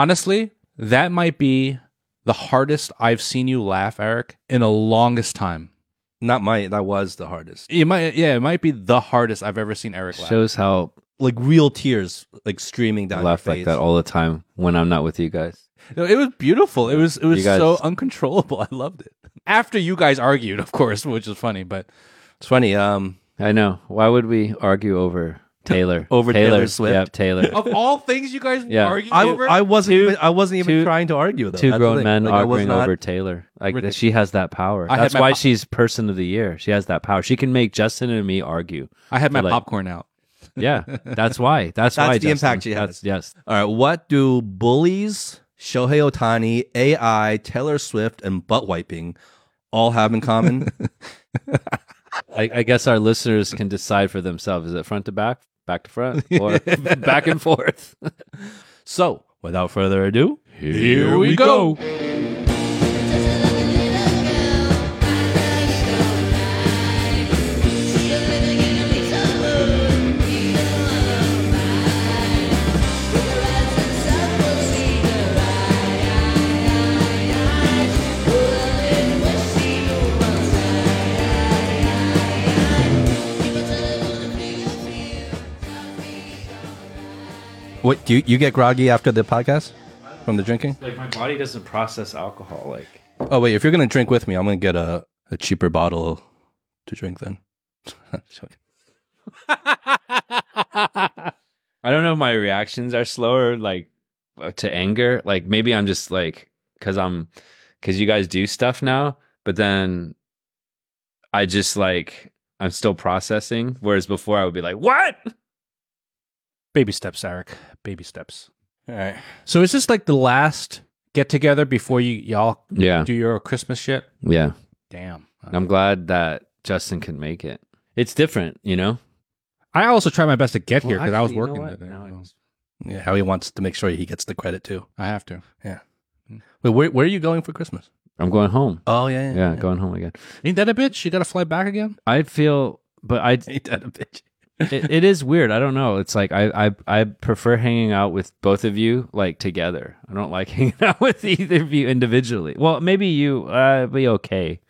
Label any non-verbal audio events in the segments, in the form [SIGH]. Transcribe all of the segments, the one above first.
Honestly, that might be the hardest I've seen you laugh, Eric, in the longest time. Not my. That was the hardest. It might, yeah, it might be the hardest I've ever seen Eric laugh. Shows how Like real tears, like streaming down I your laugh face. like that all the time when I'm not with you guys. No, it was beautiful. It was it was guys- so uncontrollable. I loved it. After you guys argued, of course, which is funny, but It's funny. Um, I know. Why would we argue over Taylor? Over Taylor Swift? Yep, Taylor. of all things you guys Yeah. argued I, over, I wasn't. Two- even, I wasn't even two- trying to argue though. Two That's grown men Like, arguing not- over Taylor. Like Ridiculous. she has that power. I That's why pop- she's person of the year. She has that power. She can make Justin and me argue. I had my like- popcorn out. Yeah, that's why. [LAUGHS] That's, That's why. That's the Justin. impact she has. That's, yes. All right. What do bullies, Shohei Ohtani, AI, Taylor Swift, and butt wiping all have in common? [LAUGHS] I, I guess our listeners can decide for themselves. Is it front to back, back to front, [LAUGHS] or back and forth? [LAUGHS] so, without further ado, Here we go. What do you, you get groggy after the podcast from the drinking? Like my body doesn't process alcohol. Like Oh wait, if you're gonna drink with me, I'm gonna get a, a cheaper bottle to drink then. [LAUGHS] [LAUGHS] I don't know if my reactions are slower, like uh, to anger. Like maybe I'm just like because I'm because you guys do stuff now, but then I just like I'm still processing. Whereas before I would be like, "What?" Baby steps, Eric. Baby steps. All right. So is this like the last get together before you y'all Yeah, do your Christmas shit? yeah. Damn. I'm glad that Justin can make it. It's different, you know. I also try my best to get here because I was actually, you know working. what? today, Now I so just- Yeah, how he wants to make sure he gets the credit too. I have to. Yeah. Mm. Wait, where where are you going for Christmas? I'm going home. Oh yeah, Yeah, going home again. Ain't that a bitch? You got to fly back again? I feel, but I [LAUGHS] Ain't that a bitch? It, it is weird. I don't know. It's like I, I I prefer hanging out with both of you like together. I don't like [LAUGHS] hanging out with either of you individually. Well, maybe you uh be okay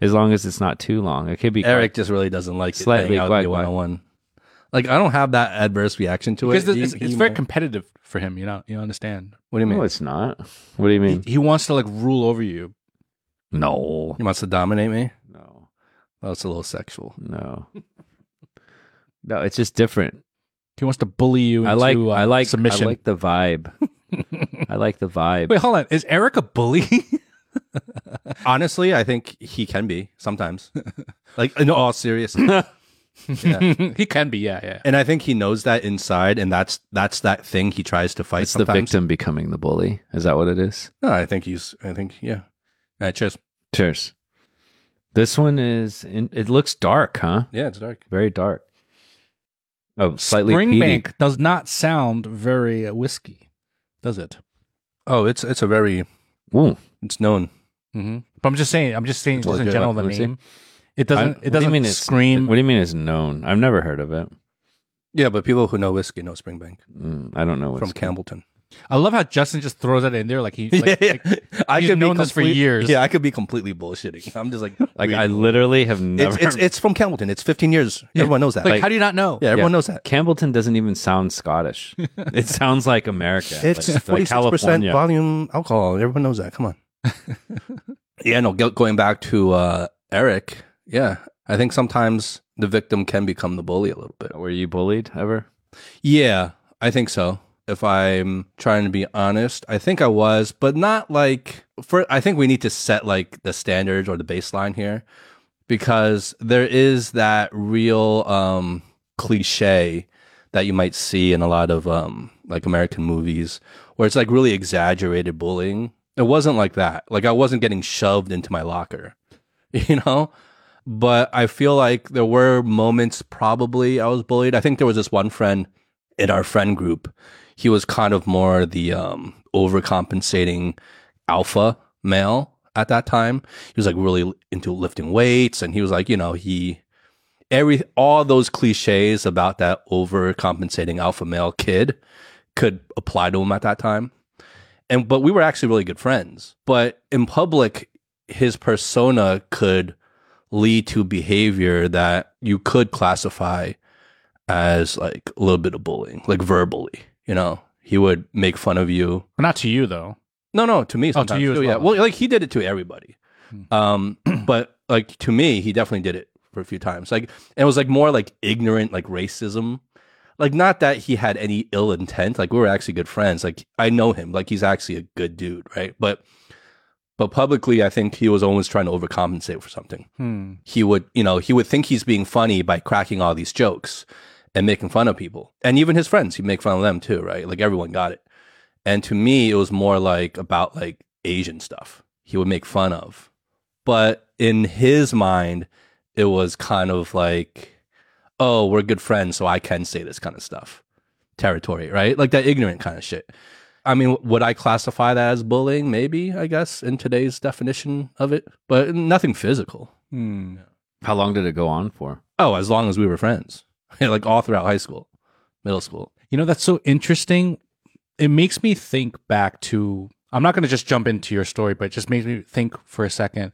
as long as it's not too long. It could be Eric just really doesn't like Slightly it, hanging out with you quack, one on one. Like I don't have that adverse reaction to Because it. it's, He- it's he very might- competitive for him. You know, you understand. what do you mean? No, it's not. What do you mean? He, he wants to like rule over you. No, he wants to dominate me. no, That's it's a little sexual. no, no. It's just different. He wants to bully you. Into, I like uh, I like submission. I like the vibe. [LAUGHS] I like the vibe. Wait, hold on. Is Eric a bully? [LAUGHS] Honestly, I think he can be sometimes. [LAUGHS] like in all seriousness. yeah. he can be. Yeah, yeah. And I think he knows that inside, and that's that's that thing he tries to fight. It's the victim becoming the bully. Is that what it is? No, I think he's. I think yeah. All right, cheers. Cheers. This one is. In, it looks dark, huh? Yeah, it's dark. Very dark. Oh, slightly peaty. Springbank does not sound very uh, whiskey, does it? Oh, it's it's a very Ooh. it's known. Mm-hmm. But I'm just saying. I'm just saying. It's Just in legit. general, the Let me see. name. It doesn't. I'm- it what doesn't you mean it's- scream. What do you mean it's known? I've never heard of it. Yeah, but people who know whiskey know Springbank Mm, I don't know what's from Campbeltown. I love how Justin just throws that in there like he. [LAUGHS] Like, like, I he's could be known this for years. Yeah, I could be completely bullshitting. [LAUGHS] I'm just like Like I literally have never. it's, it's it's from Campbeltown. It's 15 years. Everyone knows that. like, how do you not know? yeah, everyone knows that. Campbeltown doesn't even sound Scottish. [LAUGHS] it sounds like America. It's like, like 46 percent California. volume alcohol. Everyone knows that. Come on. yeah, no. Going back to uh, Eric. Yeah, I think sometimes the victim can become the bully a little bit. Were you bullied ever? Yeah, I think so. If I'm trying to be honest, I think I was, but not like for I think we need to set like the standards or the baseline here because there is that real um cliche that you might see in a lot of um like American movies where it's like really exaggerated bullying. It wasn't like that. Like I wasn't getting shoved into my locker. [LAUGHS] You know? but I feel like there were moments probably I was bullied. I think there was this one friend in our friend group. He was kind of more the um, overcompensating alpha male at that time. He was like really into lifting weights, and he was like, you know, he every all those cliches about that overcompensating alpha male kid could apply to him at that time. And but we were actually really good friends. But in public, his persona could lead to behavior that you could classify as like a little bit of bullying, like verbally. You know, he would make fun of you. Not to you though. No, no, to me Oh, to you as too, yeah. well. Well, like he did it to everybody. Hmm. Um, [CLEARS THROAT] but like to me, he definitely did it for a few times. Like and it was like more like ignorant, like racism. Like not that he had any ill intent. Like we were actually good friends. Like I know him. Like he's actually a good dude, right? But but publicly, I think he was always trying to overcompensate for something. Hmm. He would, you know, he would think he's being funny by cracking all these jokes and making fun of people, and even his friends. He'd make fun of them too, right? Like everyone got it. And to me, it was more like about like Asian stuff. He would make fun of, but in his mind, it was kind of like, oh, we're good friends, so I can say this kind of stuff. Territory, right? Like that ignorant kind of shit. I mean, would I classify that as bullying? Maybe, I guess, in today's definition of it, but nothing physical. Hmm. How long did it go on for? Oh, as long as we were friends, [LAUGHS] like all throughout high school, middle school. You know, that's so interesting. It makes me think back to, I'm not going to just jump into your story, but it just makes me think for a second.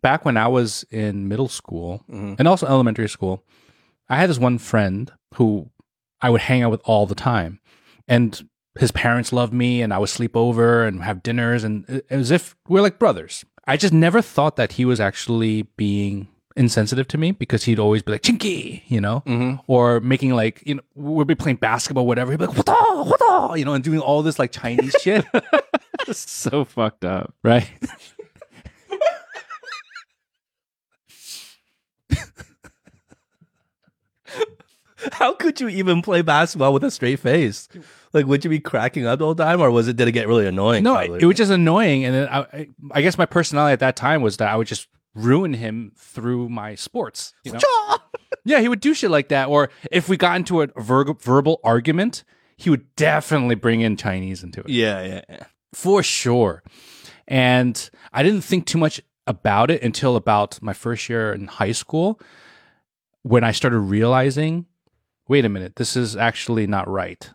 Back when I was in middle school Mhm. and also elementary school, I had this one friend who I would hang out with all the time. And his parents loved me, and I would sleep over and have dinners, and it- as if we're like brothers. I just never thought that he was actually being insensitive to me because he'd always be like, Chinky, you know? Mm-hmm. or making like you know we'll be playing basketball whatever he'd be like what the, what the, you know and doing all this like chinese [LAUGHS] shit so fucked up. right [LAUGHS] How could you even play basketball with a straight face? Like, would you be cracking up the whole time, or was it did it get really annoying? no probably? it was just annoying and then I i guess my personality at that time was that i would just ruin him through my sports you know [LAUGHS] yeah he would do shit like that or if we got into a ver- verbal argument he would definitely bring in chinese into it yeah, yeah, yeah. for sure. And I didn't think too much about it until about my first year in high school when I started realizing wait a minute, this is actually not right.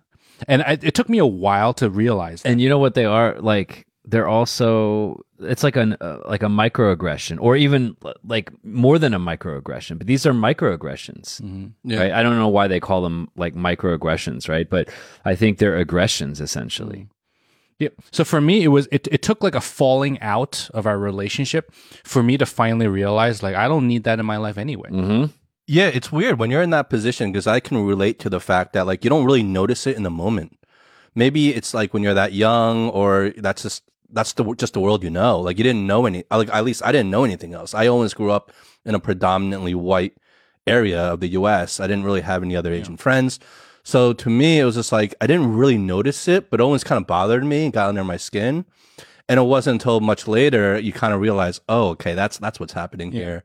And I, it took me a while to realize. And you know what they are like? They're also it's like an uh, like a microaggression, or even like more than a microaggression. But these are microaggressions, Yeah. right? I don't know why they call them like microaggressions, right? But I think they're aggressions essentially. Yeah. So for me, it was it, it took like a falling out of our relationship for me to finally realize like I don't need that in my life anyway. Mm-hmm. Yeah, it's weird when you're in that position because I can relate to the fact that like you don't really notice it in the moment. Maybe it's like when you're that young, or that's just that's the just the world you know. Like you didn't know any. Like at least I didn't know anything else. I always grew up in a predominantly white area of the U.S. I didn't really have any other Asian friends. So to me, it was just like I didn't really notice it, but it always kind of bothered me and got under my skin. And it wasn't until much later you kind of realize, oh, okay, that's that's what's happening here.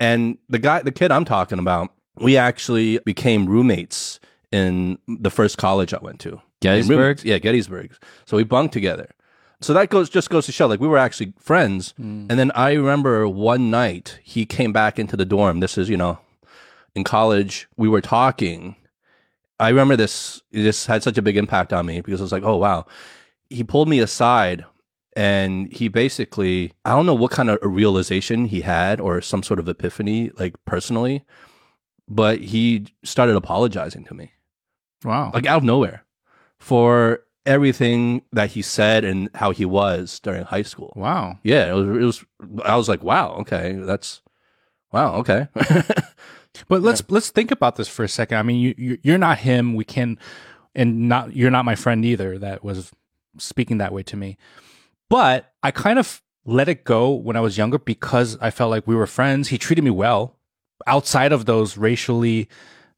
And the guy, the kid I'm talking about, we actually became roommates in the first college I went to. Gettysburg? Yeah, Gettysburg. So we bunked together. So that goes just goes to show, like we were actually friends. Mm. And then I remember one night he came back into the dorm. This is, you know, in college, we were talking. I remember this. This had such a big impact on me because I was like, oh wow. He pulled me aside and he basically i don't know what kind of a realization he had or some sort of epiphany like personally but he started apologizing to me Wow. like out of nowhere for everything that he said and how he was during high school wow. yeah it was, it was i was like wow okay that's wow okay [LAUGHS] But let's let's think about this for a second. I mean, you you- you're not him. We can, and not you're not my friend either. That was speaking that way to me. But I kind of let it go when I was younger because I felt like we were friends. He treated me well outside of those racially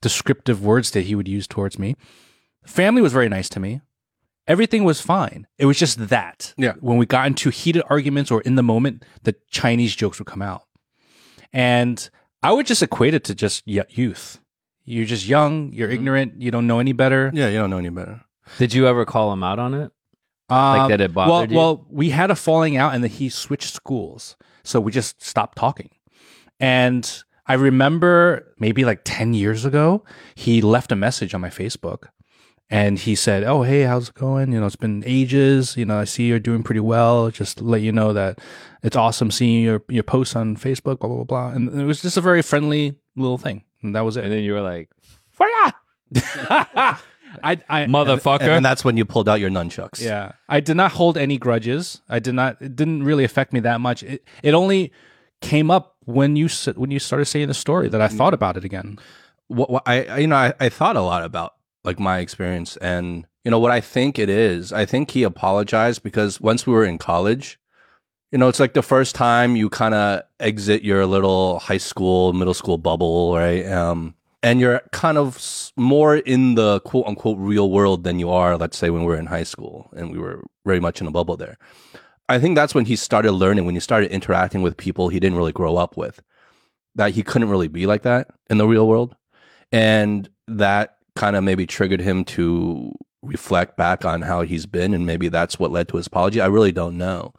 descriptive words that he would use towards me. Family was very nice to me. Everything was fine. It was just that. Yeah. When we got into heated arguments or in the moment, the Chinese jokes would come out. And I would just equate it to just youth. You're just young, you're ignorant, you don't know any better. yeah you don't know any better Did you ever call him out on it? Um, that it well, bothered you? Well, we had a falling out and then he switched schools. So we just stopped talking. And I remember maybe like 10 years ago, he left a message on my Facebook and he said, "Oh, hey, how's it going? You know, it's been ages. You know, I see you're doing pretty well. Just to let you know that it's awesome seeing your your posts on Facebook. Blah blah blah blah." And it was just a very friendly little thing, and that was it. And then you were like, [LAUGHS] I, I, motherfucker. And, and that's when you pulled out your nunchucks. yeah, I did not hold any grudges. I did not. It didn't really affect me that much. It it only came up when you when you started saying the story that I mm. thought about it again. what, what I I- you know I, I thought a lot about like my experience and you know what I think it is. I think he apologized because once we were in college, you know, it's like the first time you kind of exit your little high school, middle school bubble, right? Um, and you're kind of more in the quote unquote real world than you are, let's say, when we were in high school and we were very much in a bubble there. I think that's when he started learning, when he started interacting with people he didn't really grow up with, that he couldn't really be like that in the real world and that kind of maybe triggered him to reflect back on how he's been and maybe that's what led to his apology i really don't know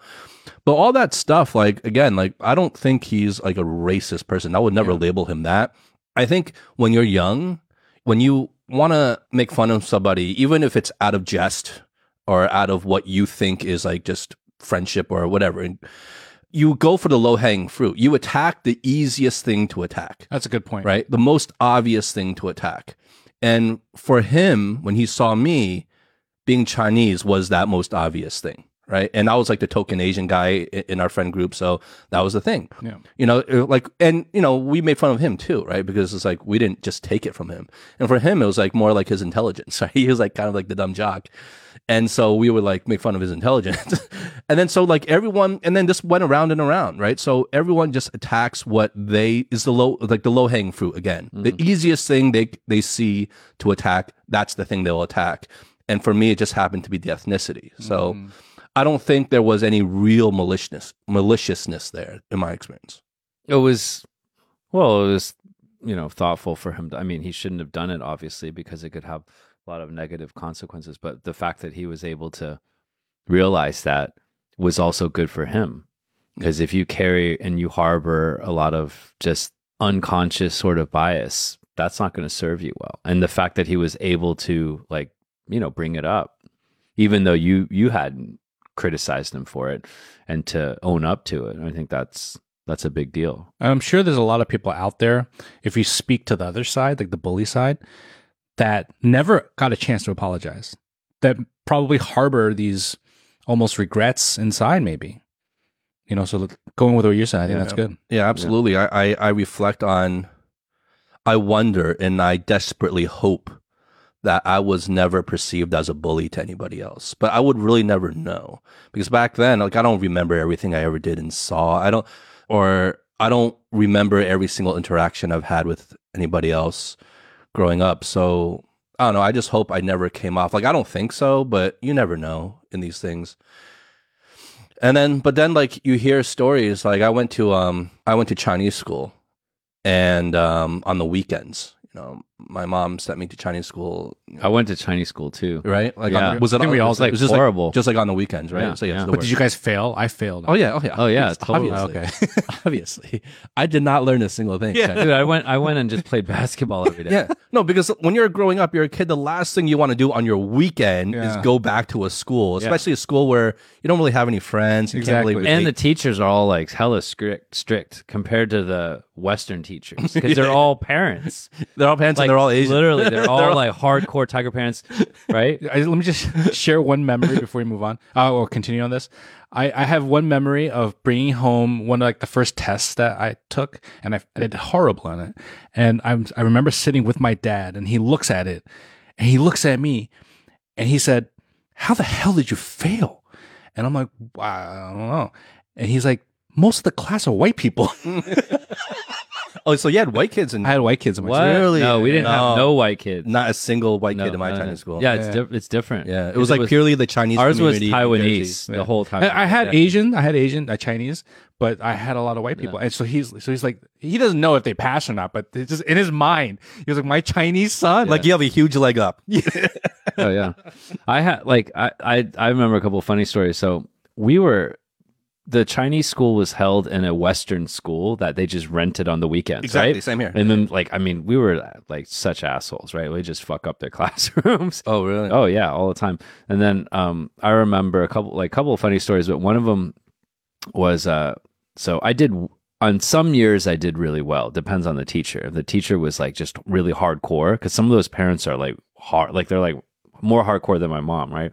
but all that stuff like again like i don't think he's like a racist person i would never Yeah. label him that i think when you're young when you want to make fun of somebody even if it's out of jest or out of what you think is like just friendship or whatever and you go for the low hanging fruit you attack the easiest thing to attack That's a good point. right? The most obvious thing to attack. And for him, when he saw me being Chinese, was that most obvious thing, right? And I was like the token Asian guy in our friend group, so that was the thing. Yeah. You know, like, and you know, we made fun of him too, right? Because it's like we didn't just take it from him, and for him, it was like more like his intelligence. [LAUGHS] Right? He was like kind of like the dumb jock, and so we would like make fun of his intelligence, [LAUGHS] and then so like everyone, and then this went around and around, right? So everyone just attacks what they is the low, like the low hanging fruit again, the mm. easiest thing they they see to attack. That's the thing they'll attack, and for me, it just happened to be the ethnicity. So. Mm. I don't think there was any real maliciousness maliciousness there in my experience. it was, well, it was, you know, thoughtful for him. To, I mean, he shouldn't have done it, obviously, because it could have lot of negative consequences. But the fact that he was able to realize that was also good for him. Because if you carry and you harbor a lot of just unconscious sort of bias, that's not going to serve you well. And the fact that he was able to, like, you know, bring it up, even though you you hadn't criticized him for it, and to own up to it, I think that's that's a big deal. I'm sure there's a lot of people out there, if you speak to the other side, like the bully side, that never got a chance to apologize, that probably harbor these almost regrets inside, maybe. You know, so look- going with what you're saying, I think Yeah. that's good. Yeah, absolutely. I, I I reflect on, I wonder, and I desperately hope that I was never perceived as a bully to anybody else. But I would really never know because back then, like I don't remember everything I ever did and saw. I don't, or I don't remember every single interaction I've had with anybody else growing up. So I don't know. I just hope I never came off like I don't think so, but you never know in these things. And then, but then, like you hear stories. Like I went to, um, I went to Chinese school, and um, on the weekends, you know, my mom sent me to Chinese school. I went to Chinese school too. Right? Like, Yeah. on, was I it? think on- we all was like, did. just Horrible. Like, just like on the weekends, right? Yeah, so yeah. yeah. But did you guys fail? I failed. Oh yeah, oh yeah, Oh, yeah, Yes, totally. Obviously, okay. [LAUGHS] obviously, I did not learn a single thing. Yeah. Dude, I went I went and just played [LAUGHS] basketball every day. Yeah, no, because when you're growing up, you're a kid. The last thing you want to do on your weekend Yeah. is go back to a school, especially a school where you don't really have any friends. You can't really Exactly. And the teachers are all like hella strict strict compared to the Western teachers because [LAUGHS] they're all parents. they're all parents Like and they're all Asian. literally, [LAUGHS] they're all like hardcore tiger parents, right? [LAUGHS] I, let me just [LAUGHS] share one memory before we move on uh, or continue on this. I, I have one memory of bringing home one of like the first tests that I took, and I, I did horrible on it. And I'm, I remember sitting with my dad, and he looks at it, and he looks at me, and he said, "How the hell did you fail?" And I'm like, "Wow, I don't know." And he's like, "Most of the class are white people." Oh, so you had white kids and I had white kids in my What? school. Really? No, we didn't No. have no white kids. not a single white No, kid in my no, no. Chinese school. Yeah, it's Yeah. di- it's different. yeah. it was like purely the Chinese. ours was community in Jersey. Taiwanese the whole time. I, I had Yeah. Asian, I had Asian, uh, Chinese, but I had a lot of white people, and so he's so he's like he doesn't know if they pass or not, but it's just in his mind, he was like my Chinese son, Like you have a huge leg up. [LAUGHS] oh yeah i had like I, I i remember a couple of funny stories so we were the Chinese school was held in a Western school that they just rented on the weekends, Exactly, right? same here. And then, like, I mean, we were like such assholes, right? We just fuck up their [LAUGHS] classrooms. oh, really? Oh yeah, all the time. And then um, I remember a couple like couple of funny stories, but one of them was uh, so I did on some years I did really well. Depends on the teacher. If the teacher was like just really hardcore, because some of those parents are like hard, like they're like more hardcore than my mom, right?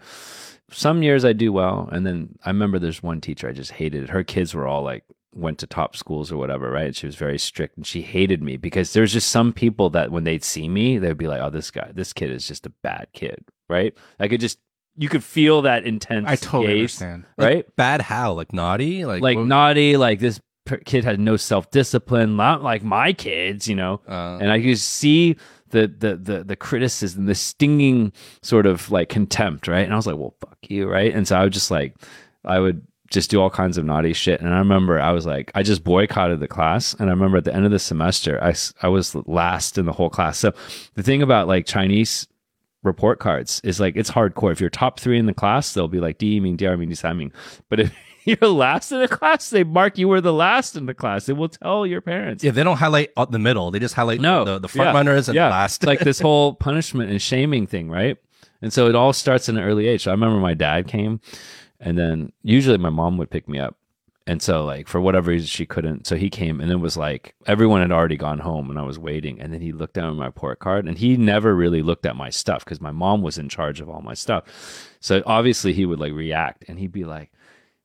Some years I do well, and then I remember there's one teacher I just hated. Her kids were all like went to top schools or whatever, right? She was very strict and she hated me because there's just some people that when they'd see me, they'd be like, "Oh, this guy, this kid is just a bad kid," right? I could just you could feel that intense. I totally gaze, understand. Like, right? Bad how? Like naughty? Like, Like what- naughty, like this p- kid had no self discipline, not like my kids, you know. uh, And I could see the, the the the criticism, the stinging sort of like contempt, right? And I was like, well, fuck you, right? And so I would just like, I would just do all kinds of naughty shit. And I remember I was like, I just boycotted the class. And I remember at the end of the semester, I I was last in the whole class. So the thing about like Chinese report cards is like it's hardcore. If you're top three in the class, they'll be like D Ming, D Ming, D mean. But if [LAUGHS] you're last in the class, they mark you were the last in the class. They will tell your parents. yeah, they don't highlight the middle. They just highlight No, the, the front yeah, runners and yeah. last. Like this [LAUGHS] whole punishment and shaming thing, right? And so it all starts in an early age. So I remember my dad came, and then usually my mom would pick me up. And so, like, for whatever reason, she couldn't. So he came and it was like everyone had already gone home and I was waiting. And then he looked down at my report card and he never really looked at my stuff because my mom was in charge of all my stuff. So obviously he would like react and he'd be like,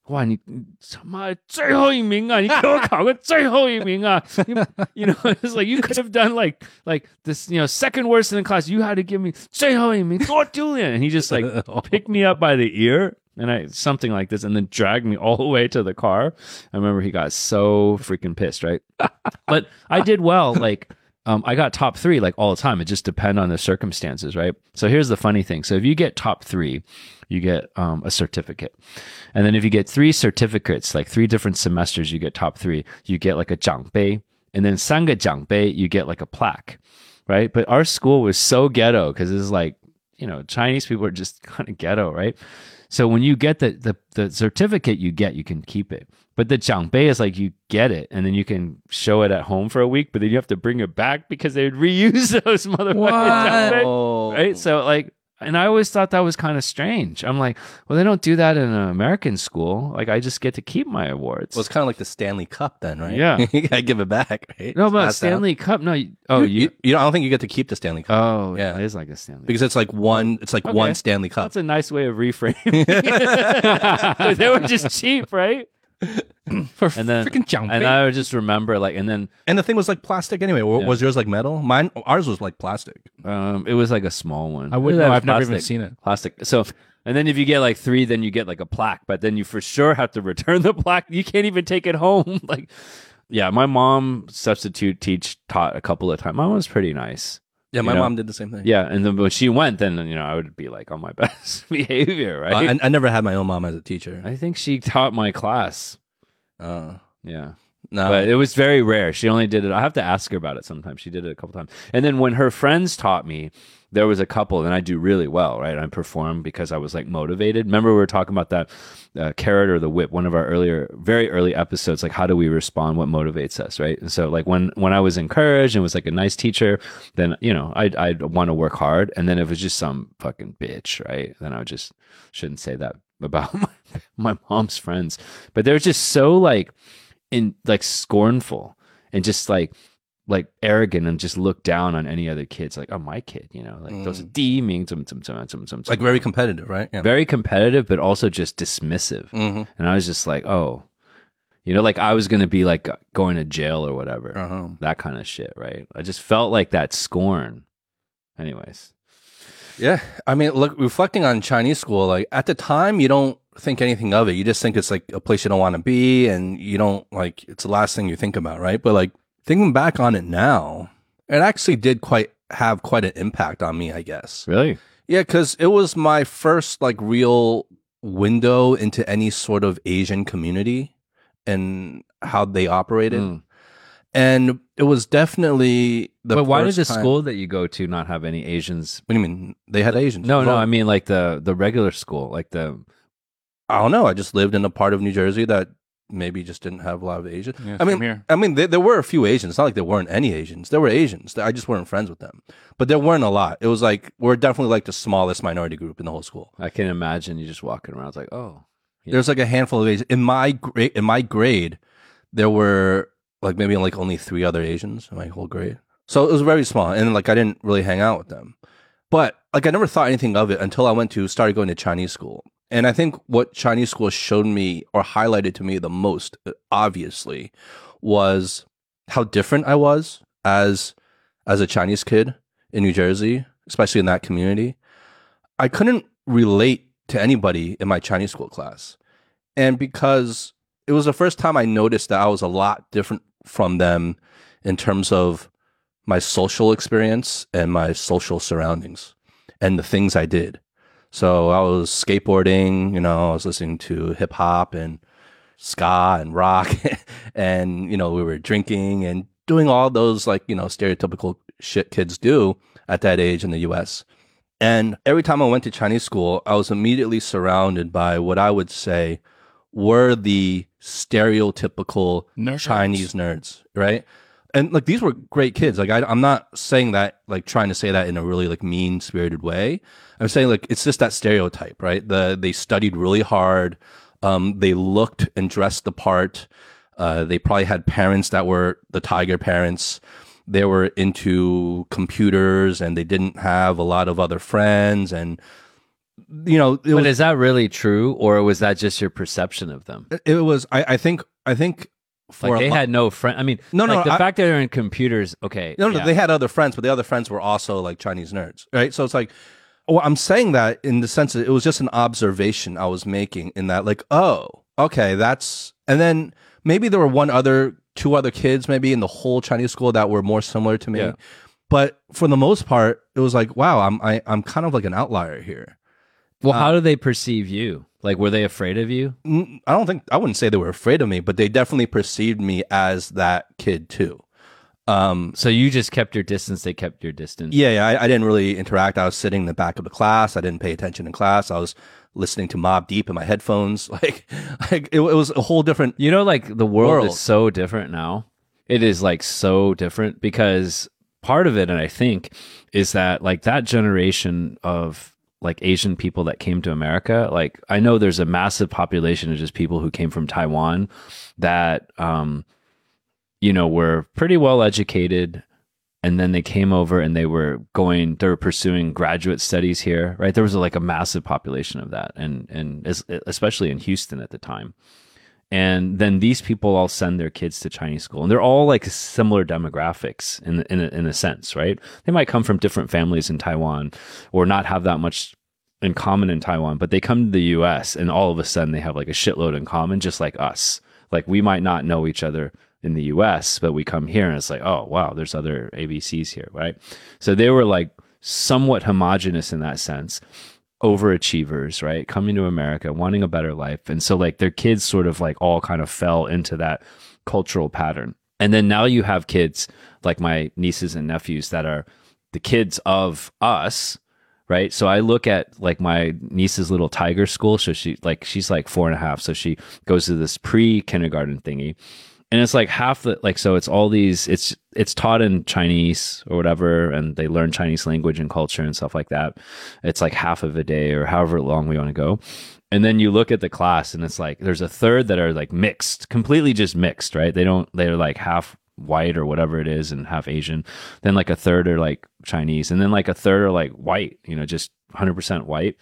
哇，你他妈最后一名啊！你给我考个最后一名啊！You, you know, it's like you could have done like like this, you know, second worst in the class. You had to give me 最后一名多丢脸 And he just like picked me up by the ear and I something like this, and then dragged me all the way to the car. I remember he got so freaking pissed, right? but I did well. Like, um, I got top three like all the time. It just depend on the circumstances, right? So here's the funny thing. So if you get top three, you get um, a certificate, and then if you get three certificates, like three different semesters, you get top three. You get like a jiangbei, and then sangha jiangbei, you get like a plaque, right? But our school was so ghetto because it's like you know Chinese people are just [LAUGHS] kind of ghetto, right? So when you get the, the, the certificate you get, you can keep it. But the Changbei is like you get it and then you can show it at home for a week, but then you have to bring it back because they would [LAUGHS] reuse those motherfuckers. Right? So like and I always thought that was kind of strange. I'm like, well, they don't do that in an American school. Like, I just get to keep my awards. Well, it's kind of like the Stanley Cup then, right? Yeah. [LAUGHS] you gotta give it back, right? no, but Stanley Cup. No, you- oh, you, you. you, know, I don't think you get to keep the Stanley Cup Oh, Yeah. it is like a Stanley. because it's like one. It's like Okay. one Stanley Cup. That's a nice way of reframing. [LAUGHS] [LAUGHS] They were just cheap, right? [LAUGHS] For And then, freaking 奖 and 杯 I would just remember, like, and then and the thing was like plastic anyway. Yeah. Was yours like metal? Mine, ours was like plastic. um, it was like a small one. I wouldn't It know. I've never even seen it. plastic. So, and then if you get like three, then you get like a plaque. But then you for sure have to return the plaque. You can't even take it home. [LAUGHS] like, yeah, my mom substitute teach taught a couple of times. My mom was pretty nice. Yeah, my You know? mom did the same thing. Yeah, and then when she went, then you know I would be like on my [LAUGHS] best [LAUGHS] behavior, right? Uh, I, I never had my own mom as a teacher. I think she taught my class. Uh, Yeah. no, But it was very rare. She only did it. I have to ask her about it sometimes. She did it a couple times. And then when her friends taught me, there was a couple, and I do really well, right? I perform because I was like motivated. Remember, we were talking about that uh, carrot or the whip, one of our earlier, very early episodes. Like, how do we respond? What motivates us, right? And so, like when when I was encouraged and was like a nice teacher, then you know I'd I'd want to work hard. And then if it was just some fucking bitch, right? Then I would just shouldn't say that [LAUGHS] about my, my mom's friends, but they're just so like in like scornful and just like like arrogant and just look down on any other kids like oh my kid you know like those D means some some some some some like very competitive, right? Yeah. very competitive but also just dismissive hmm and I was just like oh you know like I was gonna be like going to jail or whatever Uh-huh. that kind of shit right I just felt like that scorn anyways Yeah, I mean, look, reflecting on Chinese school, like at the time, you don't think anything of it. You just think it's like a place you don't want to be, and you don't like it's the last thing you think about, right? But like thinking back on it now, it actually did quite have quite an impact on me, I guess. really Yeah, because it was my first like real window into any sort of Asian community and how they operated, Mm. and it was definitely the. but why did the time- school that you go to not have any Asians What do you mean? They had Asians? no no I mean like the the regular school like the I don't know. I just lived in a part of New Jersey that maybe just didn't have a lot of Asians. Yeah, I mean, here. I mean, there, there were a few Asians. It's not like there weren't any Asians. There were Asians. I just weren't friends with them. But there weren't a lot. It was like we're definitely like the smallest minority group in the whole school. I can imagine you just walking around. It's like, oh, Yeah. There's like a handful of Asians in my grade. In my grade, there were like maybe like only three other Asians in my whole grade. So it was very small, and like I didn't really hang out with them. But like I never thought anything of it until I went to started going to Chinese school. And I think what Chinese school showed me or highlighted to me the most, uh, obviously, was how different I was as as a Chinese kid in New Jersey, especially in that community. I couldn't relate to anybody in my Chinese school class. And because it was the first time I noticed that I was a lot different from them in terms of my social experience and my social surroundings and the things I did. So I was skateboarding, you know, I was listening to hip hop and ska and rock [LAUGHS] and you know, we were drinking and doing all those like, you know, stereotypical shit kids do at that age in the US. And every time I went to Chinese school, I was immediately surrounded by what I would say were the stereotypical Nerds. Chinese nerds, right? And like these were great kids. Like I, I'm not saying that, like trying to say that in a really like mean spirited way. I'm saying like it's just that stereotype, right? The they studied really hard. Um, they looked and dressed the part. Uh, they probably had parents that were the tiger parents. They were into computers and they didn't have a lot of other friends. And you know, but was, is that really true, or was that just your perception of them? it was. I, I think. I think for Like they lo- had no friend. I mean, No, no, like, the I- fact that they're in computers. Okay, No, no, yeah. they had other friends, but the other friends were also like Chinese nerds, right? So it's like, well, I'm saying that in the sense that it was just an observation I was making in that, like, oh, okay, that's, and then maybe there were one other, two other kids maybe in the whole Chinese school that were more similar to me, Yeah. but for the most part, it was like, wow, I'm, I, I'm kind of like an outlier here. Well, uh, how do they perceive you? Like, were they afraid of you? Mm, I don't think I wouldn't say they were afraid of me, but they definitely perceived me as that kid too. Um, So you just kept your distance. They kept your distance. Yeah, yeah I, I didn't really interact. I was sitting in the back of the class. I didn't pay attention in class. I was listening to Mobb Deep in my headphones. [LAUGHS] Like, like it, it was a whole different. You know, like the world, World. is so different now. It is like so different because part of it, and I think, is that like that generation of like Asian people that came to America, like I know there's a massive population of just people who came from Taiwan that, um, you know, were pretty well educated. And then they came over and they were going, they were pursuing graduate studies here, right? There was like a massive population of that, and and especially in Houston at the time and then these people all send their kids to Chinese school, and they're all like similar demographics in in a, in a sense, right? They might come from different families in Taiwan, or not have that much in common in Taiwan, but they come to the U.S. and all of a sudden they have like a shitload in common, just like us. Like we might not know each other in the U.S., but we come here and it's like, oh wow, there's other ABCs here, right? So they were like somewhat homogenous in that sense overachievers, right? Coming to America, wanting a better life. And so like their kids sort of like all kind of fell into that cultural pattern. And then now you have kids like my nieces and nephews that are the kids of us, right? So I look at like my niece's little tiger school. So she like she's like four and a half. So she goes to this pre kindergarten thingy and it's like half the like so it's all these it's it's taught in chinese or whatever and they learn chinese language and culture and stuff like that. It's like half of a day or however long we want to go. And then you look at the class and it's like there's a third that are like mixed completely just mixed right? They don't they're like half white or whatever it is and half asian. Then like a third are like chinese. And then like a third are like white you know just 100% white.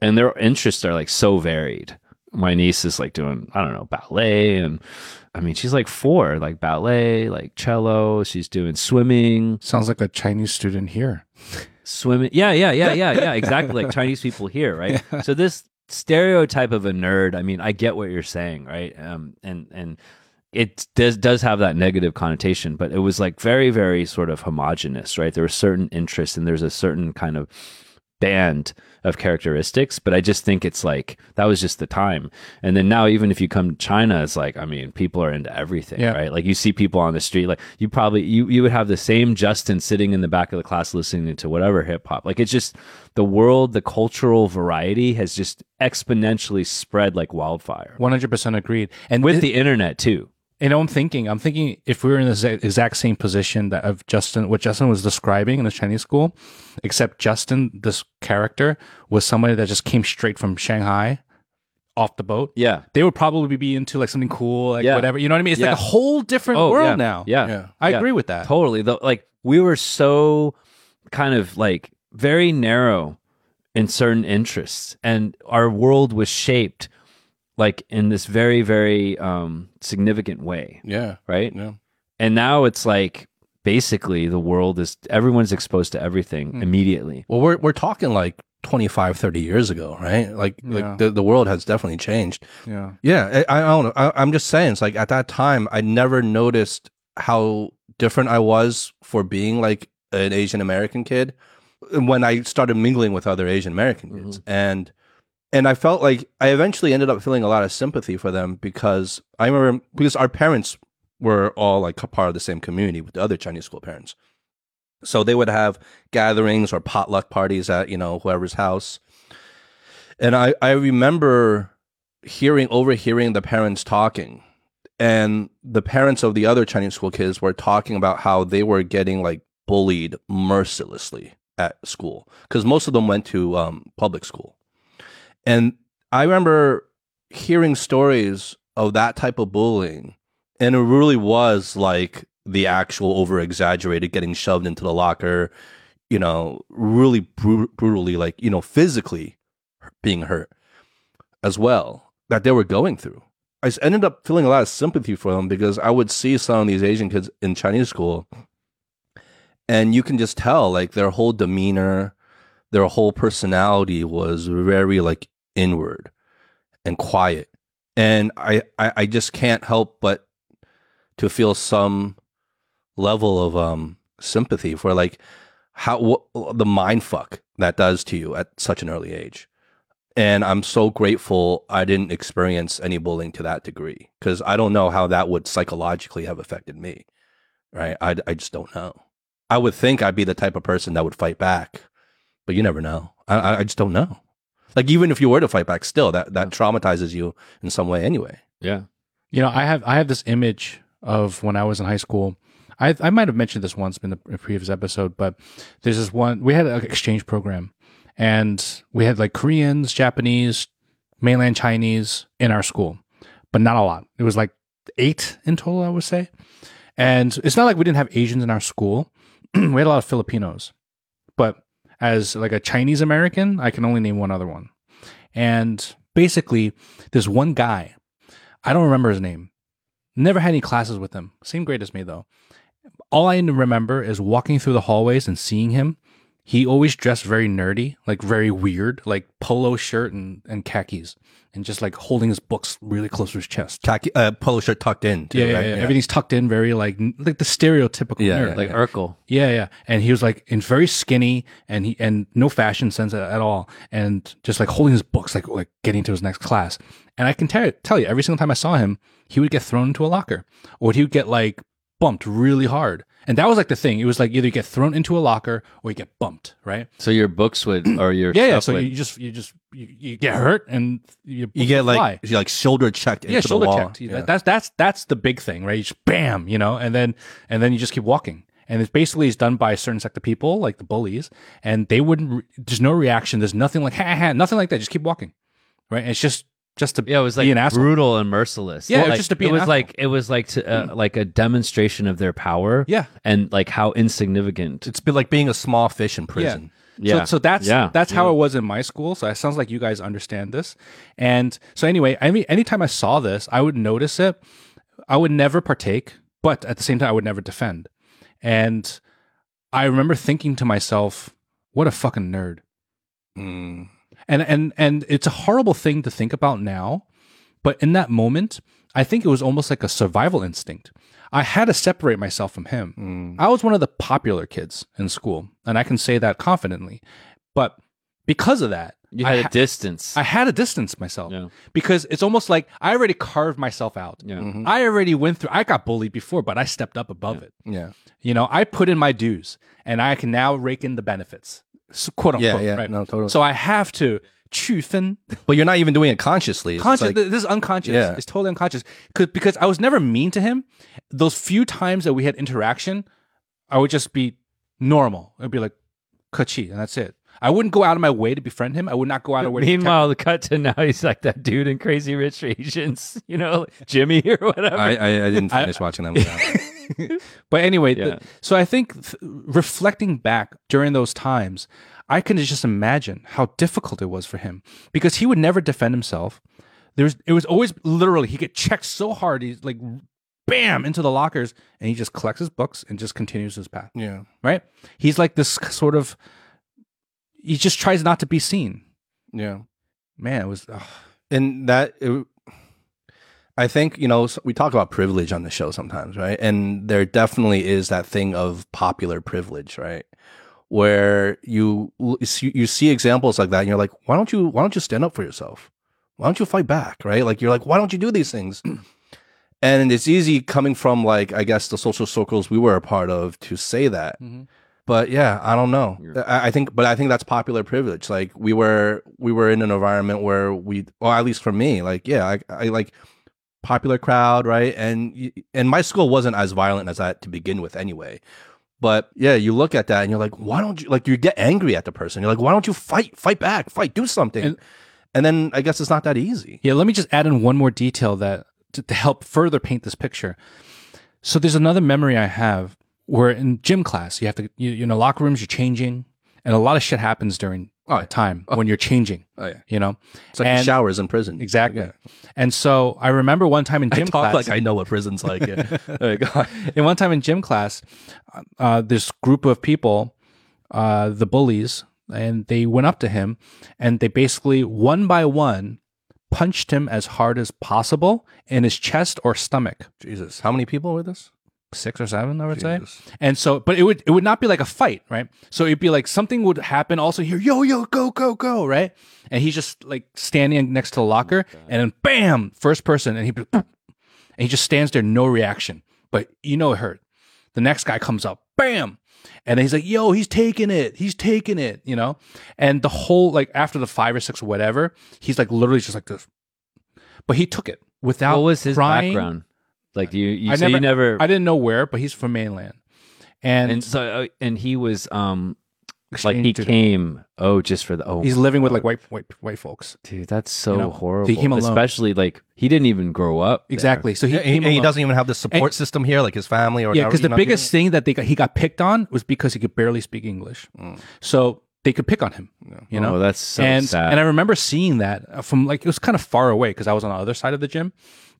And their interests are like so varied. My niece is like doing i don't know ballet and i mean she's like four like ballet like cello she's doing swimming. Sounds like a Chinese student here. swimming yeah yeah yeah yeah yeah exactly like chinese people here right? [LAUGHS] So this stereotype of a nerd i mean i get what you're saying right? Um and and it does does have that negative connotation but it was like very very sort of homogenous right? There were certain interests and there's a certain kind of band of characteristics, but I just think it's like that was just the time. And then now, even if you come to China, it's like I mean, people are into everything, Yeah. right? Like you see people on the street, like you probably you you would have the same Justin sitting in the back of the class listening to whatever hip hop. Like it's just the world, the cultural variety has just exponentially spread like wildfire One hundred percent agreed. And with it- the internet too. You know, I'm thinking, I'm thinking if we were in the exact same position that of Justin, what Justin was describing in the Chinese school, except Justin, this character, was somebody that just came straight from Shanghai, off the boat. Yeah. They would probably be into like something cool, like Yeah. whatever. You know what I mean? It's Yeah. like a whole different Oh, world yeah. now. Yeah. Yeah. I agree with that. Totally. The, like we were so kind of like very narrow in certain interests, and our world was shaped like in this very, very um, significant way, Yeah. right? Yeah. And now it's like basically the world is everyone's exposed to everything Hmm. immediately. Well, we're we're talking like 25, 30 years ago, right? Like Yeah. like the, the world has definitely changed. Yeah. Yeah, I, I don't know. I, I'm just saying, it's like at that time, I never noticed how different I was for being like an Asian American kid when I started mingling with other Asian American kids, and and I felt like I eventually ended up feeling a lot of sympathy for them because I remember because our parents were all like a part of the same community with the other Chinese school parents. So they would have gatherings or potluck parties at, you know, whoever's house. And I, I remember hearing overhearing the parents talking and the parents of the other chinese school kids were talking about how they were getting like bullied mercilessly at school because most of them went to um, public school and i remember hearing stories of that type of bullying and it really was like the actual over exaggerated getting shoved into the locker you know really bru- brutally like you know physically being hurt as well that they were going through. I ended up feeling a lot of sympathy for them because I would see some of these Asian kids in Chinese school, and you can just tell like their whole demeanor, their whole personality was very like inward and quiet, and I I, I just can't help but to feel some level of um sympathy for like how the mind fuck that does to you at such an early age and I'm so grateful I didn't experience any bullying to that degree because I don't know how that would psychologically have affected me. Right? I, I just don't know. I would think I'd be the type of person that would fight back, but you never know. I- I just don't know. Like even if you were to fight back, still that that traumatizes you in some way anyway. Yeah. You know, I have I have this image of when I was in high school. I I might have mentioned this once in the previous episode, but there's this one we had an exchange program, and we had like Koreans, Japanese, mainland Chinese in our school, but not a lot. It was like eight in total, I would say. And it's not like we didn't have Asians in our school. [CLEARS THROAT] we had a lot of Filipinos, but as like a Chinese American, I can only name one other one. And basically, this one guy. I don't remember his name. Never had any classes with him. Same grade as me though. All I remember is walking through the hallways and seeing him. He always dressed very nerdy, like very weird, like polo shirt and, and khakis, and just like holding his books really close to his chest. Khaki, uh, polo shirt tucked in. Too, Yeah, yeah, right? yeah. Everything's tucked in, very like like the stereotypical Yeah, nerd. yeah, Like Like, Urkel. yeah, yeah. And he was like in very skinny and he and no fashion sense at, at all, and just like holding his books, like like getting to his next class. And I can tell tell you, every single time I saw him, he would get thrown into a locker, or he would get like bumped really hard. And that was like the thing. It was like either you get thrown into a locker or you get bumped, right? So your books would, [CLEARS THROAT] or your Yeah, yeah. So would- you just you just you, you get hurt and you, You get like you like shoulder checked yeah, into shoulder the wall. checked. Yeah. That's that's that's the big thing, right? You just bam, you know, and then and then you just keep walking. And it's basically is done by a certain sect of people, like the bullies, and they wouldn't. Re- there's no reaction. There's nothing like ha ha, nothing like that. Just keep walking, right? And it's just just to yeah, it was like be an asshole. brutal and merciless. Yeah, it was like, just to be it an was asshole. like it was like to, uh, like a demonstration of their power. Yeah. and like how insignificant. it's been like being a small fish in prison. Yeah, So, so that's Yeah. that's how Yeah. it was in my school. So it sounds like you guys understand this. And so anyway, I mean, anytime I saw this, I would notice it. I would never partake, but at the same time, I would never defend. And I remember thinking to myself, "What a fucking nerd." Mm. And and and it's a horrible thing to think about now but in that moment i think it was almost like a survival instinct i had to separate myself from him Mm. i was one of the popular kids in school and i can say that confidently but because of that. You I had a distance. I had to distance myself Yeah. because it's almost like I already carved myself out. yeah. Mhm. I already went through. I got bullied before, but I stepped up above it. Yeah. You know, I put in my dues, and I can now rake in the benefits, quote unquote. Yeah. right? No, totally. So I have to 区分 but you're not even doing it consciously. Conscious. like- this is unconscious. Yeah. It's totally unconscious. Cause, because I was never mean to him. Those few times that we had interaction, I would just be normal. I'd be like, kachi, and that's it. I wouldn't go out of my way to befriend him. I would not go out of my way. to protect Meanwhile, the cut to now he's like that dude in Crazy Rich Asians, [LAUGHS] you know, Jimmy or whatever. I, I, I didn't I- finish watching that. [LAUGHS] [LAUGHS] But anyway, Yeah. so I think th- reflecting back during those times, I can just imagine how difficult it was for him because he would never defend himself. There's it was always literally he get checked so hard he's like bam into the lockers and he just collects his books and just continues his path. yeah. Right? He's like this sort of he just tries not to be seen. Yeah. Man, it was ugh. and that it, i think you know we talk about privilege on the show sometimes right? And there definitely is that thing of popular privilege right? Where you you see- examples like that and you're like why don't you why don't you stand up for yourself? Why don't you fight back? Right? Like you're like why don't you do these things? [CLEARS THROAT] And it's easy coming from like i guess the social circles we were a part of to say that. Mm-hmm. But yeah, I don't know. I, I think, but I think that's popular privilege. Like we were, we were in an environment where we, or at least for me, like yeah, I, I like popular crowd, right? And and my school wasn't as violent as that to begin with, anyway. But yeah, you look at that and you're like, why don't you like you get angry at the person? You're like, why don't you fight, fight back, fight, do something? And- And, then I guess it's not that easy. Yeah, let me just add in one more detail that to, to help further paint this picture. So there's another memory I have where in gym class you have to you, you know locker rooms you're changing and a lot of shit happens during Oh, that time when you're changing. Oh yeah, You know it's like And- showers in prison. exactly. Yeah. And so I remember one time in [LAUGHS] I gym talk class. like I know what prison's like. Yeah. [LAUGHS] Oh, and one time in gym class, uh, this group of people, uh, the bullies, and they went up to him and they basically one by one punched him as hard as possible in his chest or stomach. Jesus, how many people were this? Six or seven, I would say. And so, but it would it would not be like a fight, right? So it'd be like something would happen. Also, here, yo, yo, go, go, go, right? And he's just like standing next to the locker, and then bam, first person, and he and he just stands there, no reaction. But you know it hurt. The next guy comes up, bam, and then he's like, yo, he's taking it, he's taking it, you know. And the whole like after the five or six or whatever, he's like literally just like this. But he took it without. what was his crying. background? Like you, you I say you never, I didn't know where, but he's from mainland, and, and so uh, and he was um like he exchanged it. came oh just for the oh He's living with like white white white folks. dude that's so You know, horrible. he came alone. Especially like he didn't even grow up. there. Exactly. So he, Yeah, and, came and he alone. doesn't even have the support system here, like his family or Yeah, because you the know, biggest thing that they got, he got picked on was because he could barely speak English. Mm. So they could pick on him. You know, oh, that's so and sad. and I remember seeing that uh, from like it was kind of far away because I was on the other side of the gym,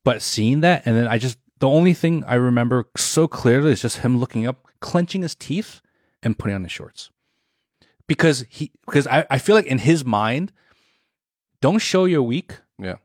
but seeing that and then I just the only thing I remember so clearly is just him looking up, clenching his teeth, and putting on his shorts because he because I, I feel like in his mind, don't show you're weak. Yeah.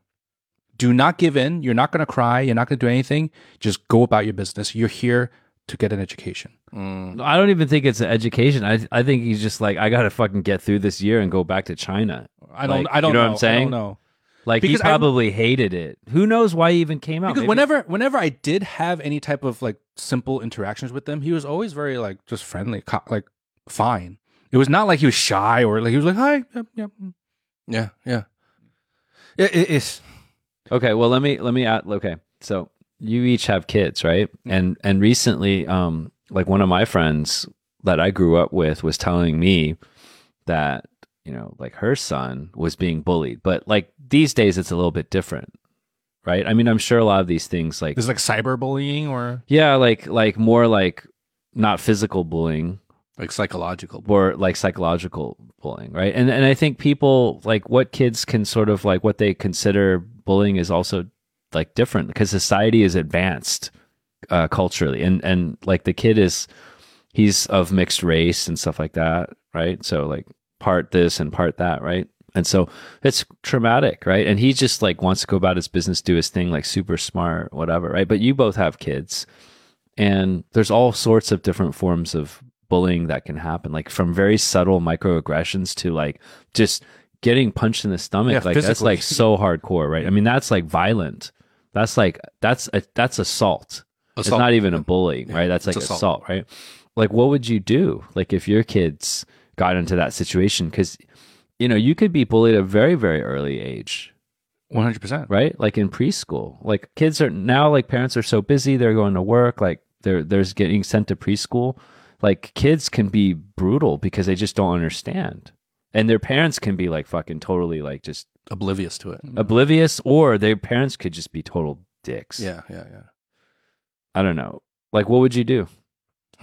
Do not give in. You're not going to cry. You're not going to do anything. Just go about your business. You're here to get an education. Mm. I don't even think it's an education. I I think he's just like I got to fucking get through this year and go back to China. I don't. Like, I don't you know know. what I'm saying? I don't know. Like Because he I- probably hated it. Who knows why he even came out? Because Maybe- whenever, whenever I did have any type of like simple interactions with them, he was always very like just friendly, co- like fine. It was not like he was shy or like he was like hi, yeah, yep. Yeah, yeah. It, it, it's Okay, well let me let me add okay. So you each have kids, right? And and recently um like one of my friends that I grew up with was telling me that, you know, like her son was being bullied. But like these days it's a little bit different. Right? I mean, I'm sure a lot of these things like This is like cyberbullying or yeah, like like more like not physical bullying, like psychological. or like psychological bullying, right? And and I think people like what kids can sort of like what they consider bullying is also like different because society is advanced uh, culturally, and and like the kid is he's of mixed race and stuff like that, right? So like part this and part that, right? And so it's traumatic, right? And he just like wants to go about his business, do his thing, like super smart, whatever, right? But you both have kids, and there's all sorts of different forms of bullying that can happen, like from very subtle microaggressions to like just getting punched in the stomach. Yeah, like that's like so hardcore, right? I mean, that's like violent. That's like that's a, that's assault. It's not even a bullying, right? That's like assault. assault. right? Like, what would you do, like, if your kids got into that situation? Because, you know, you could be bullied at a very, very early age, One hundred percent. right? Like in preschool, like kids are now like parents are so busy, they're going to work, like they're there's getting sent to preschool. Like kids can be brutal because they just don't understand, and their parents can be like fucking totally like just Oblivious to it. oblivious, or their parents could just be total dicks. Yeah, yeah, yeah. I don't know. Like, what would you do?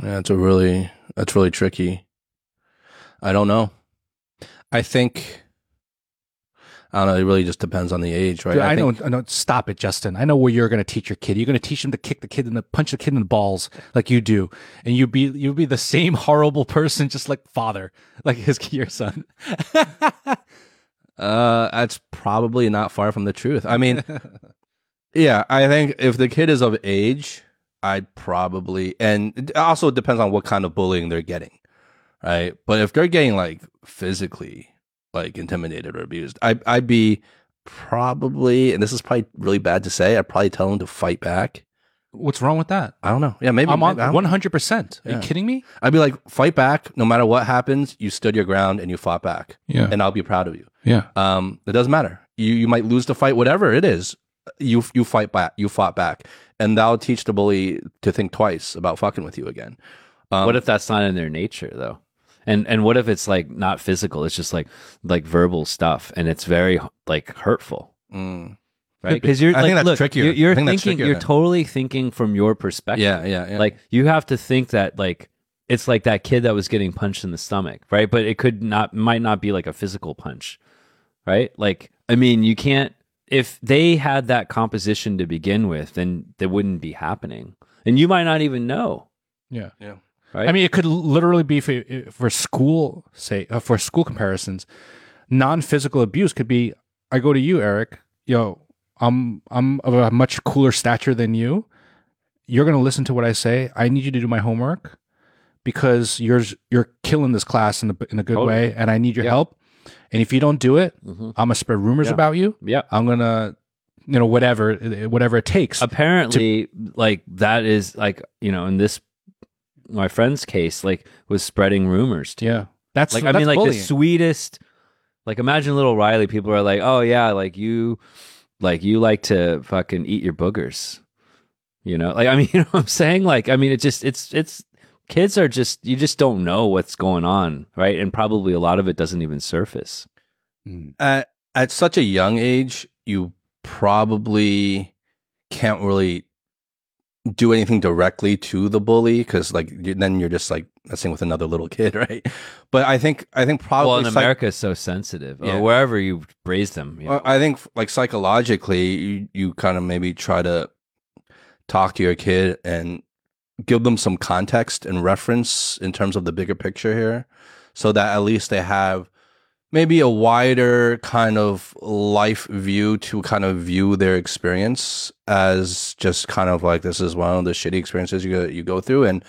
Yeah, it's a really that's really tricky. I don't know. I think I don't know. It really just depends on the age, right? Dude, I, think- know, I know. Stop it, Justin. I know where you're going to teach your kid. You're going to teach him to kick the kid in the punch the kid in the balls like you do, and you'd be you would be the same [LAUGHS] horrible person, just like father, like his [LAUGHS] your son. Uh, that's probably not far from the truth. I mean, [LAUGHS] yeah, I think if the kid is of age, I'd probably, and it also depends on what kind of bullying they're getting, right? But if they're getting like physically like intimidated or abused, I, I'd be probably, and this is probably really bad to say, I'd probably tell them to fight back. What's wrong with that? I don't know. Yeah, maybe. I'm on maybe- I don't- one hundred percent. Are you kidding me? I'd be like, fight back. No matter what happens, you stood your ground and you fought back, Yeah, and I'll be proud of you. yeah. Um, it doesn't matter. You you might lose the fight, whatever it is. You you fight back. You fought back, and that'll teach the bully to think twice about fucking with you again. Um, what if that's not in their nature though? And and what if it's like not physical? It's just like like verbal stuff, and it's very like hurtful, Mm, right? Because you're I think like, that's look, trickier. You're, you're I think that's thinking, trickier you're then. totally thinking from your perspective. yeah, yeah, yeah. Like you have to think that like it's like that kid that was getting punched in the stomach, right? But it could not might not be like a physical punch, right? Like I mean, you can't if they had that composition to begin with, then that wouldn't be happening, and you might not even know, Yeah. yeah. I mean, it could literally be for for school say uh, for school comparisons. Non physical abuse could be I go to you, Eric. Yo, I'm I'm of a much cooler stature than you. You're gonna listen to what I say. I need you to do my homework because you're you're killing this class in a in a good Totally. way, and I need your Yeah. help. And if you don't do it, Mhm. I'm gonna spread rumors Yeah. about you. yeah. I'm gonna, you know, whatever whatever it takes. apparently like that is like you know in this my friend's case like was spreading rumors too. yeah, that's like i that's mean like bullying. the sweetest like imagine little riley people are like oh yeah like you like you like to fucking eat your boogers you know? Like i mean [LAUGHS] you know what i'm saying? Like i mean it just it's it's kids are just you just don't know what's going on right? And probably a lot of it doesn't even surface. Mm. At at such a young age, you probably can't really do anything directly to the bully because like then you're just like messing with another little [LAUGHS] kid, right? But I think I think probably well in psych- america it's so sensitive Yeah. or wherever you raise them you Well. I think like psychologically, you, you kind of maybe try to talk to your kid and give them some context and reference in terms of the bigger picture here, so that at least they have maybe a wider kind of life view to kind of view their experience as just kind of like this is one of the shitty experiences you go, you go through. And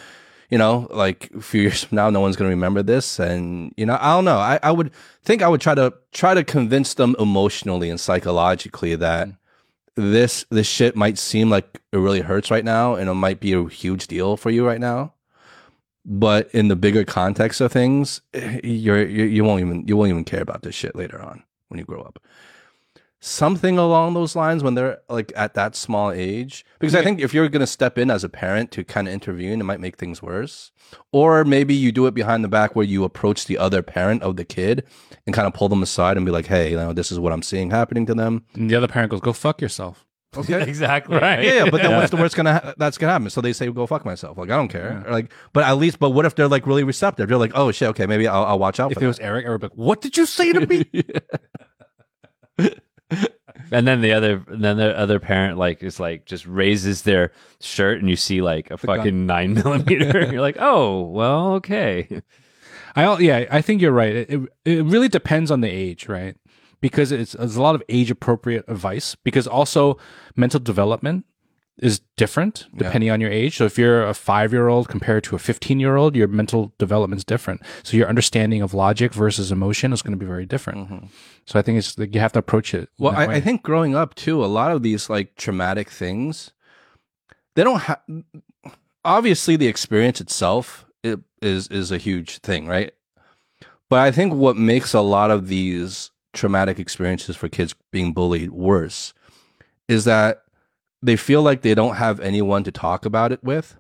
you know like a few [LAUGHS] years from now no one's going to remember this. And you know i don't know. I, I would think i would try to try to convince them emotionally and psychologically that mm. this this shit might seem like it really hurts right now and it might be a huge deal for you right now but in the bigger context of things you're, you you won't even you won't even care about this shit later on when you grow up. Something along those lines when they're like at that small age because i think if you're going to step in as a parent to kind of intervene it might make things worse. Or maybe you do it behind the back where you approach the other parent of the kid and kind of pull them aside and be like hey you know this is what i'm seeing happening to them. And the other parent goes, "Go fuck yourself." Okay [LAUGHS] exactly Right. yeah, yeah, but then what's the worst gonna ha- that's gonna happen? So they say, "Go fuck myself." Like I don't care. Or, Like, but at least, but what if they're like really receptive? They're like, "Oh shit, okay, maybe I'll, I'll watch out." If for it was Eric, Eric would be like, "What did you say to me?" [LAUGHS] [LAUGHS] And then the other, and then the other parent like is like just raises their shirt, and you see like a fucking nine millimeter. You're like, oh well, okay. I al- yeah, I think you're right. It, it it really depends on the age, right? Because it's there's a lot of age appropriate advice. Because also mental development is different depending on your age. So if you're a five year old compared to a 15 year old, your mental development is different. So your understanding of logic versus emotion is going to be very different. Mm-hmm. So I think it's like you have to approach it. Well, I. I think growing up too, a lot of these like traumatic things, they don't have. Obviously, the experience itself it is is a huge thing, right? But I think what makes a lot of these traumatic experiences for kids being bullied worse is that they feel like they don't have anyone to talk about it with,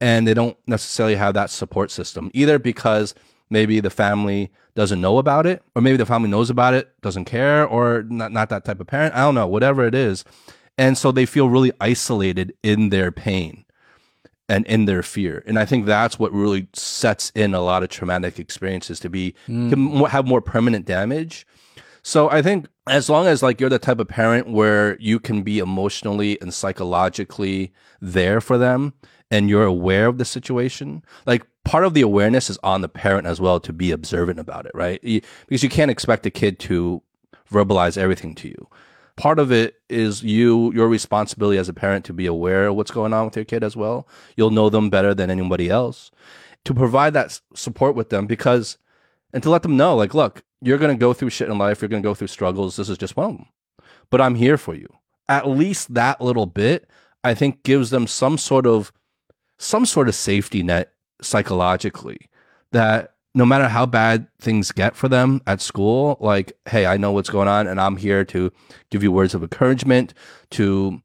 and they don't necessarily have that support system either because maybe the family doesn't know about it or maybe the family knows about it doesn't care or not, not that type of parent i don't know whatever it is. And so they feel really isolated in their pain and in their fear. And i think that's what really sets in a lot of traumatic experiences to be hmm. to have more permanent damage so I think as long as like you're the type of parent where you can be emotionally and psychologically there for them and you're aware of the situation, like part of the awareness is on the parent as well to be observant about it, right? Because you can't expect a kid to verbalize everything to you. Part of it is you your responsibility as a parent to be aware of what's going on with your kid as well. You'll know them better than anybody else. To provide that support with them because and to let them know, like, look, you're going to go through shit in life. You're going to go through struggles. This is just one of them. But I'm here for you. At least that little bit, I think, gives them some sort of some sort of safety net psychologically that no matter how bad things get for them at school, like, hey, I know what's going on, and I'm here to give you words of encouragement, to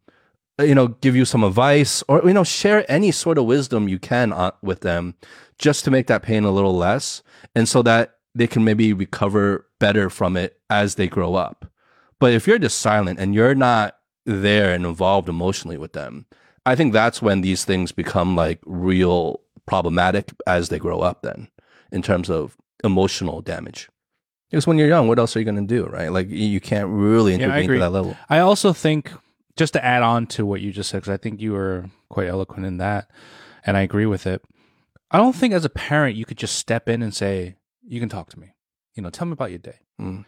you know, give you some advice, or you know, share any sort of wisdom you can on, with them, just to make that pain a little less, and so that they can maybe recover better from it as they grow up. But if you're just silent and you're not there and involved emotionally with them, I think that's when these things become like real problematic as they grow up, then, in terms of emotional damage. Because when you're young, what else are you going to do, right? Like you can't really intervene agree. to that level. I also think, just to add on to what you just said, because I think you were quite eloquent in that, and I agree with it. I don't think as a parent you could just step in and say, "You can talk to me," you know, tell me about your day. Mm.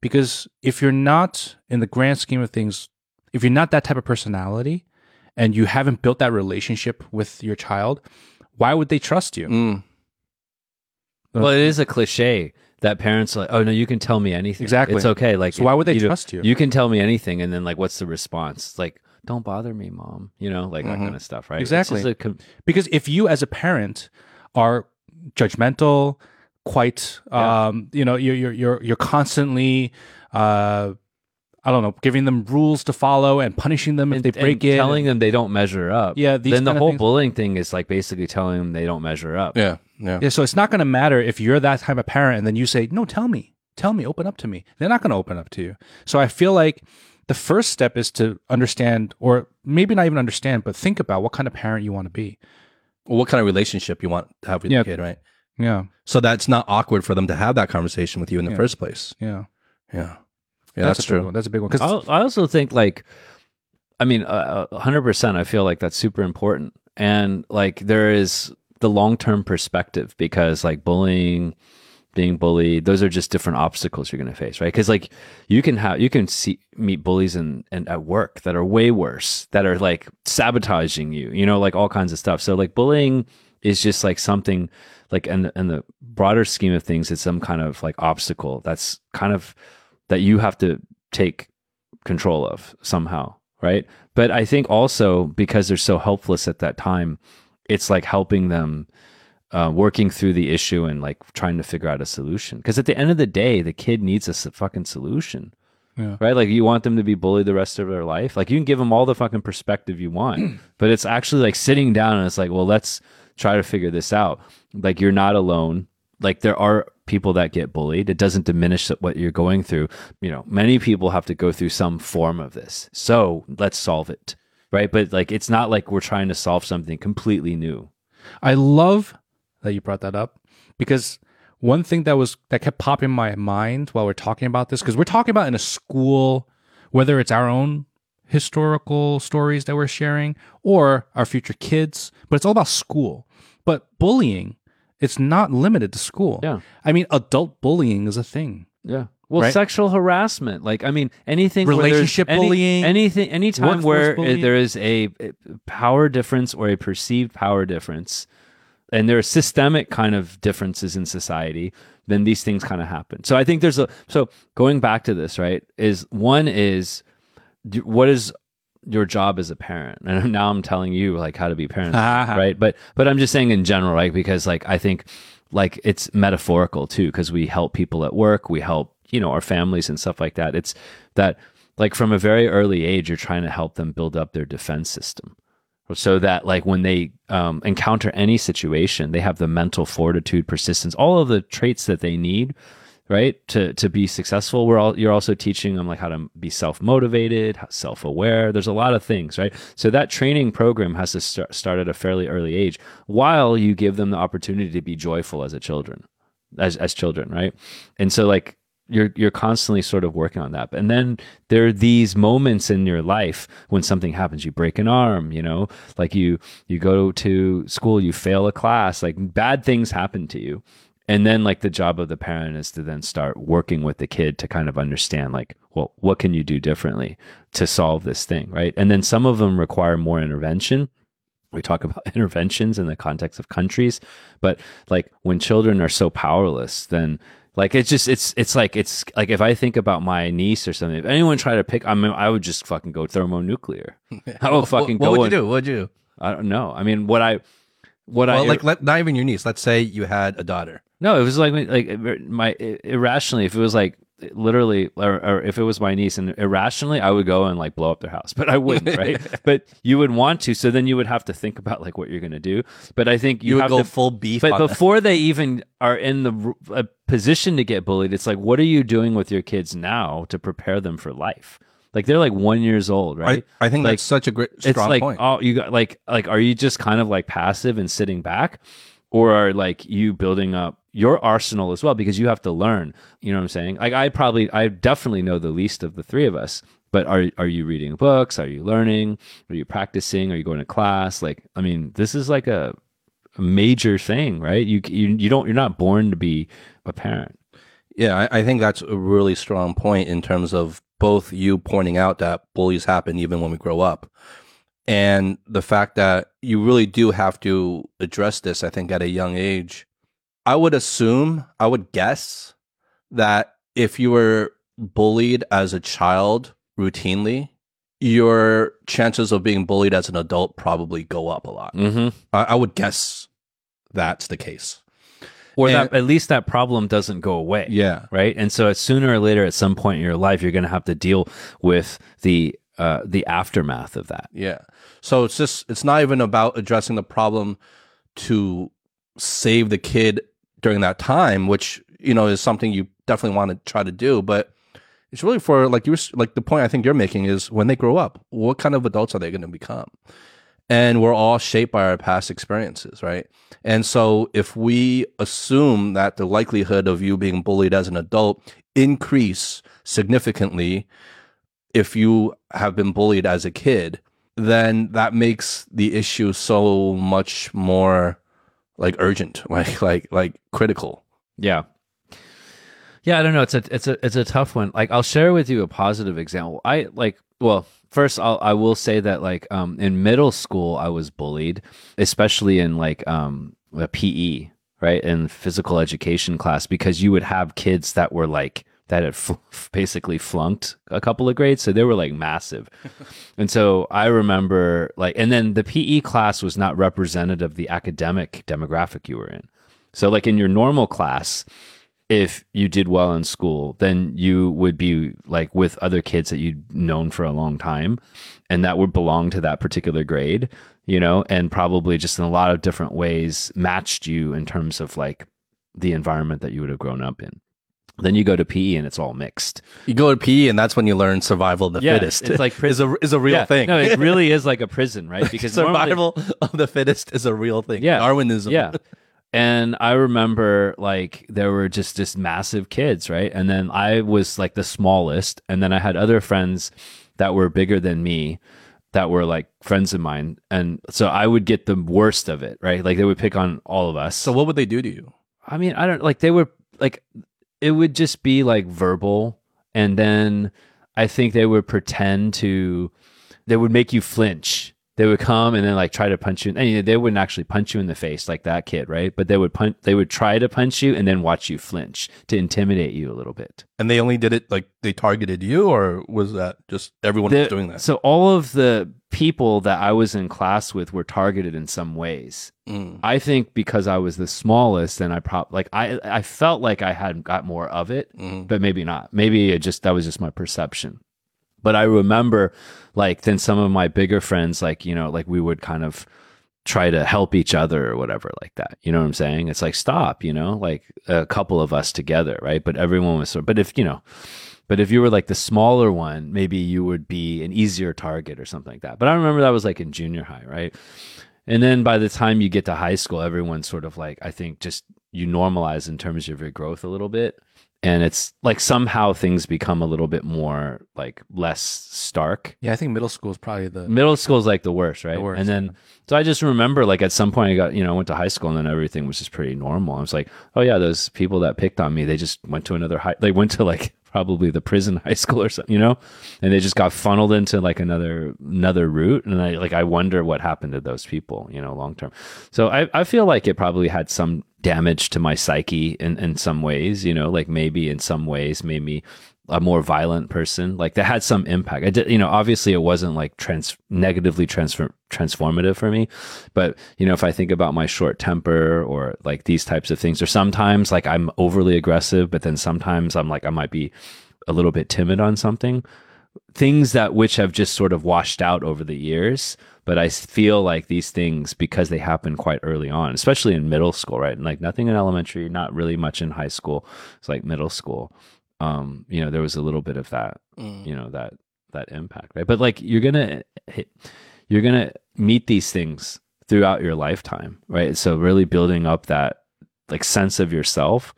Because if you're not in the grand scheme of things, if you're not that type of personality, and you haven't built that relationship with your child, why would they trust you? Mm. Well, it is a cliche that parents are like, oh no, you can tell me anything. Exactly. It's okay. Like, So why would they know, trust you? You can tell me anything, and then like, what's the response? It's like, don't bother me, mom. You know, like that Mhm. kind of stuff, right? Exactly. com- Because if you as a parent are judgmental, quite Yeah. um, you know, you're you're you're you're constantly uh I don't know, giving them rules to follow and punishing them if and- they break and it. telling them they don't measure up. Yeah, these then the whole things- bullying thing is like basically telling them they don't measure up. Yeah, yeah. Yeah, so it's not going to matter if you're that type of parent and then you say, "No, tell me. Tell me, open up to me." They're not going to open up to you. So I feel like the first step is to understand or maybe not even understand, but think about what kind of parent you want to be. Well, what kind of relationship you want to have with Yeah. your kid, right? Yeah. So that's not awkward for them to have that conversation with you in the Yeah. first place. Yeah. Yeah, yeah, that's, a big true. That's a big one cuz I, I also think like, I mean, uh, a hundred percent. I feel like that's super important, and like there is the long term perspective because like bullying, being bullied, those are just different obstacles you're going to face, right? Because like you can have you can see meet bullies in, and at work that are way worse, that are like sabotaging you, you know, like all kinds of stuff. So like bullying is just like something like in the, in the broader scheme of things, it's some kind of like obstacle that's kind of that you have to take control of somehow, right? But I think also because they're so helpless at that time, it's like helping them uh, working through the issue and like trying to figure out a solution. Because at the end of the day, the kid needs a fucking solution, Yeah. right? Like you want them to be bullied the rest of their life. Like you can give them all the fucking perspective you want, [CLEARS THROAT] but it's actually like sitting down and it's like, well, let's try to figure this out. Like you're not alone. Like there are people that get bullied. It doesn't diminish what you're going through. You know, many people have to go through some form of this. So let's solve it. Right. But like, it's not like we're trying to solve something completely new. I love that you brought that up because one thing that was that kept popping in my mind while we're talking about this because we're talking about in a school whether it's our own historical stories that we're sharing or our future kids but it's all about school but bullying it's not limited to school Yeah. i mean adult bullying is a thing Yeah. Well, right? sexual harassment, like I mean, anything Relationship any- bullying, anything, anytime where bullying. there is a power difference or a perceived power difference, and there are systemic kind of differences in society, then these things kind of happen. So I think there's a so going back to this, right? Is one is what is your job as a parent? [LAUGHS] And now i'm telling you like how to be parents [LAUGHS] right? But but i'm just saying in general right? Because like i think like it's metaphorical too because we help people at work we help you know our families and stuff like that. It's that like from a very early age you're trying to help them build up their defense system. So that like when they um, encounter any situation they have the mental fortitude persistence all of the traits that they need right? To to be successful we're all you're also teaching them like how to be self-motivated self-aware. There's a lot of things right? So that training program has to start, start at a fairly early age while you give them the opportunity to be joyful as a children as as children right? And so like you're you're constantly sort of working on that. And then there are these moments in your life when something happens. You break an arm you know? Like you you go to school you fail a class like bad things happen to you and then like the job of the parent is to then start working with the kid to kind of understand like well what can you do differently to solve this thing right and then some of them require more intervention we talk [LAUGHS] about interventions in the context of countries but like when children are so powerless then like it's just it's it's like it's like if i think about my niece or something if anyone tried to pick i mean i would just fucking go thermonuclear [LAUGHS] i would fucking what go What would you do? What would you do? i don't know i mean what i what Well, i like let, not even your niece. Let's say you had a daughter. No, it was like like my irrationally. If it was like literally, or, or if it was my niece, and irrationally, I would go and like blow up their house, [LAUGHS] but I wouldn't, [LAUGHS] right? but you would want to, so then you would have to think about like what you're going to do. But I think you, You, would have go to. full beef. but before they even are in the position to get bullied, it's like, what are you doing with your kids now to prepare them for life? Like they're like one years old, right? I, I think Like, that's such a great strong it's like point. oh you got like like are you just kind of like passive and sitting back or are like you building up your arsenal as well because you have to learn you know what i'm saying? Like i probably i definitely know the least of the three of us but are are you reading books? Are you learning? Are you practicing? Are you going to class? Like i mean this is like a, major thing right? You, you you don't you're not born to be a parent. Yeah, I, I think that's a really strong point in terms of both you pointing out that bullies happen even when we grow up, and the fact that you really do have to address this. I think at a young age, I would assume, I would guess that if you were bullied as a child routinely, your chances of being bullied as an adult probably go up a lot. mm-hmm. I, I would guess that's the case. or And- that at least that problem doesn't go away Yeah. right? And so, sooner or later, at some point in your life, you're going to have to deal with the uh, the aftermath of that. Yeah. So it's just it's not even about addressing the problem to save the kid during that time, which you know is something you definitely want to try to do, but it's really for like you like the point I think you're making is when they grow up, what kind of adults are they going to become? And we're all shaped by our past experiences, right? And so if we assume that the likelihood of you being bullied as an adult increase significantly if you have been bullied as a kid, then that makes the issue so much more like urgent, [LAUGHS] like like like critical. Yeah. Yeah, I don't know. It's a it's a it's a tough one. Like I'll share with you a positive example. I like well, first I'll I will say that like um in middle school I was bullied, especially in like um a PE, right? In physical education class because you would have kids that were like that had fl- [LAUGHS] basically flunked a couple of grades, so they were like massive. [LAUGHS] and so I remember like and then the PE class was not representative of the academic demographic you were in. So like in your normal class, if you did well in school, then you would be like with other kids that you'd known for a long time and that would belong to that particular grade, you know, and probably just in a lot of different ways matched you in terms of like the environment that you would have grown up in. Then you go to PE and it's all mixed. You go to PE, and that's when you learn survival of the Yeah, fittest. it's like [LAUGHS] is a is a real Yeah, thing. No, it [LAUGHS] really is like a prison, right? Because normally- survival of the fittest is a real thing. Yeah. Darwinism. Yeah. And I remember like there were just just massive kids, right? And then I was like the smallest, and then I had other friends that were bigger than me that were like friends of mine. And so I would get the worst of it, right? Like they would pick on all of us. So what would they do to you? I mean, I don't like they were like it would just be like verbal and then I think they would pretend to they would make you flinch. They would come and then like try to punch you. And they wouldn't actually punch you in the face like that kid, right? But they would punch. They would try to punch you and then watch you flinch to intimidate you a little bit. And they only did it like they targeted you, or was that just everyone The- was doing that? So all of the people that I was in class with were targeted in some ways. Mm. I think because I was the smallest, and I probably like I I felt like I had got more of it, Mm. but maybe not. Maybe it just that was just my perception. But I remember like then some of my bigger friends, like you know, like we would kind of try to help each other or whatever like that. You know what I'm saying? It's like stop, you know, like a couple of us together, right? But everyone was sort. But if you know. But if you were like the smaller one, maybe you would be an easier target or something like that. But I remember that was like in junior high, right? And then by the time you get to high school, everyone's sort of like, I think just you normalize in terms of your growth a little bit. And it's like somehow things become a little bit more like less stark. Yeah, I think middle school is probably the Middle school is like the worst, right? The worst, and then, so I just remember like at some point I got, you know, I went to high school and then everything was just pretty normal. I was like, oh yeah, those people that picked on me, they just went to another high, they went to like [LAUGHS] probably the prison [LAUGHS] high school or something, you know, and they just got funneled into like another, another route. And I like, I wonder what happened to those people, you know, long term. So I, I feel like it probably had some damage to my psyche in, in some ways, you know, like maybe in some ways made me a more violent person. Like that had some impact. I did, you know, obviously it wasn't like trans negatively transfer transformative for me, but you know, if I think about my short temper or like these types of things, or sometimes like I'm overly aggressive, but then sometimes I'm like I might be a little bit timid on something. Things that which have just sort of washed out over the years, but I feel like these things because they happen quite early on, especially in middle school, right? And like nothing in elementary, not really much in high school. It's like middle school um, you know, there was a little bit of that, Mm. you know, that that impact, right? But like you're gonna hit, you're gonna meet these things throughout your lifetime, right? So really building up that like sense of yourself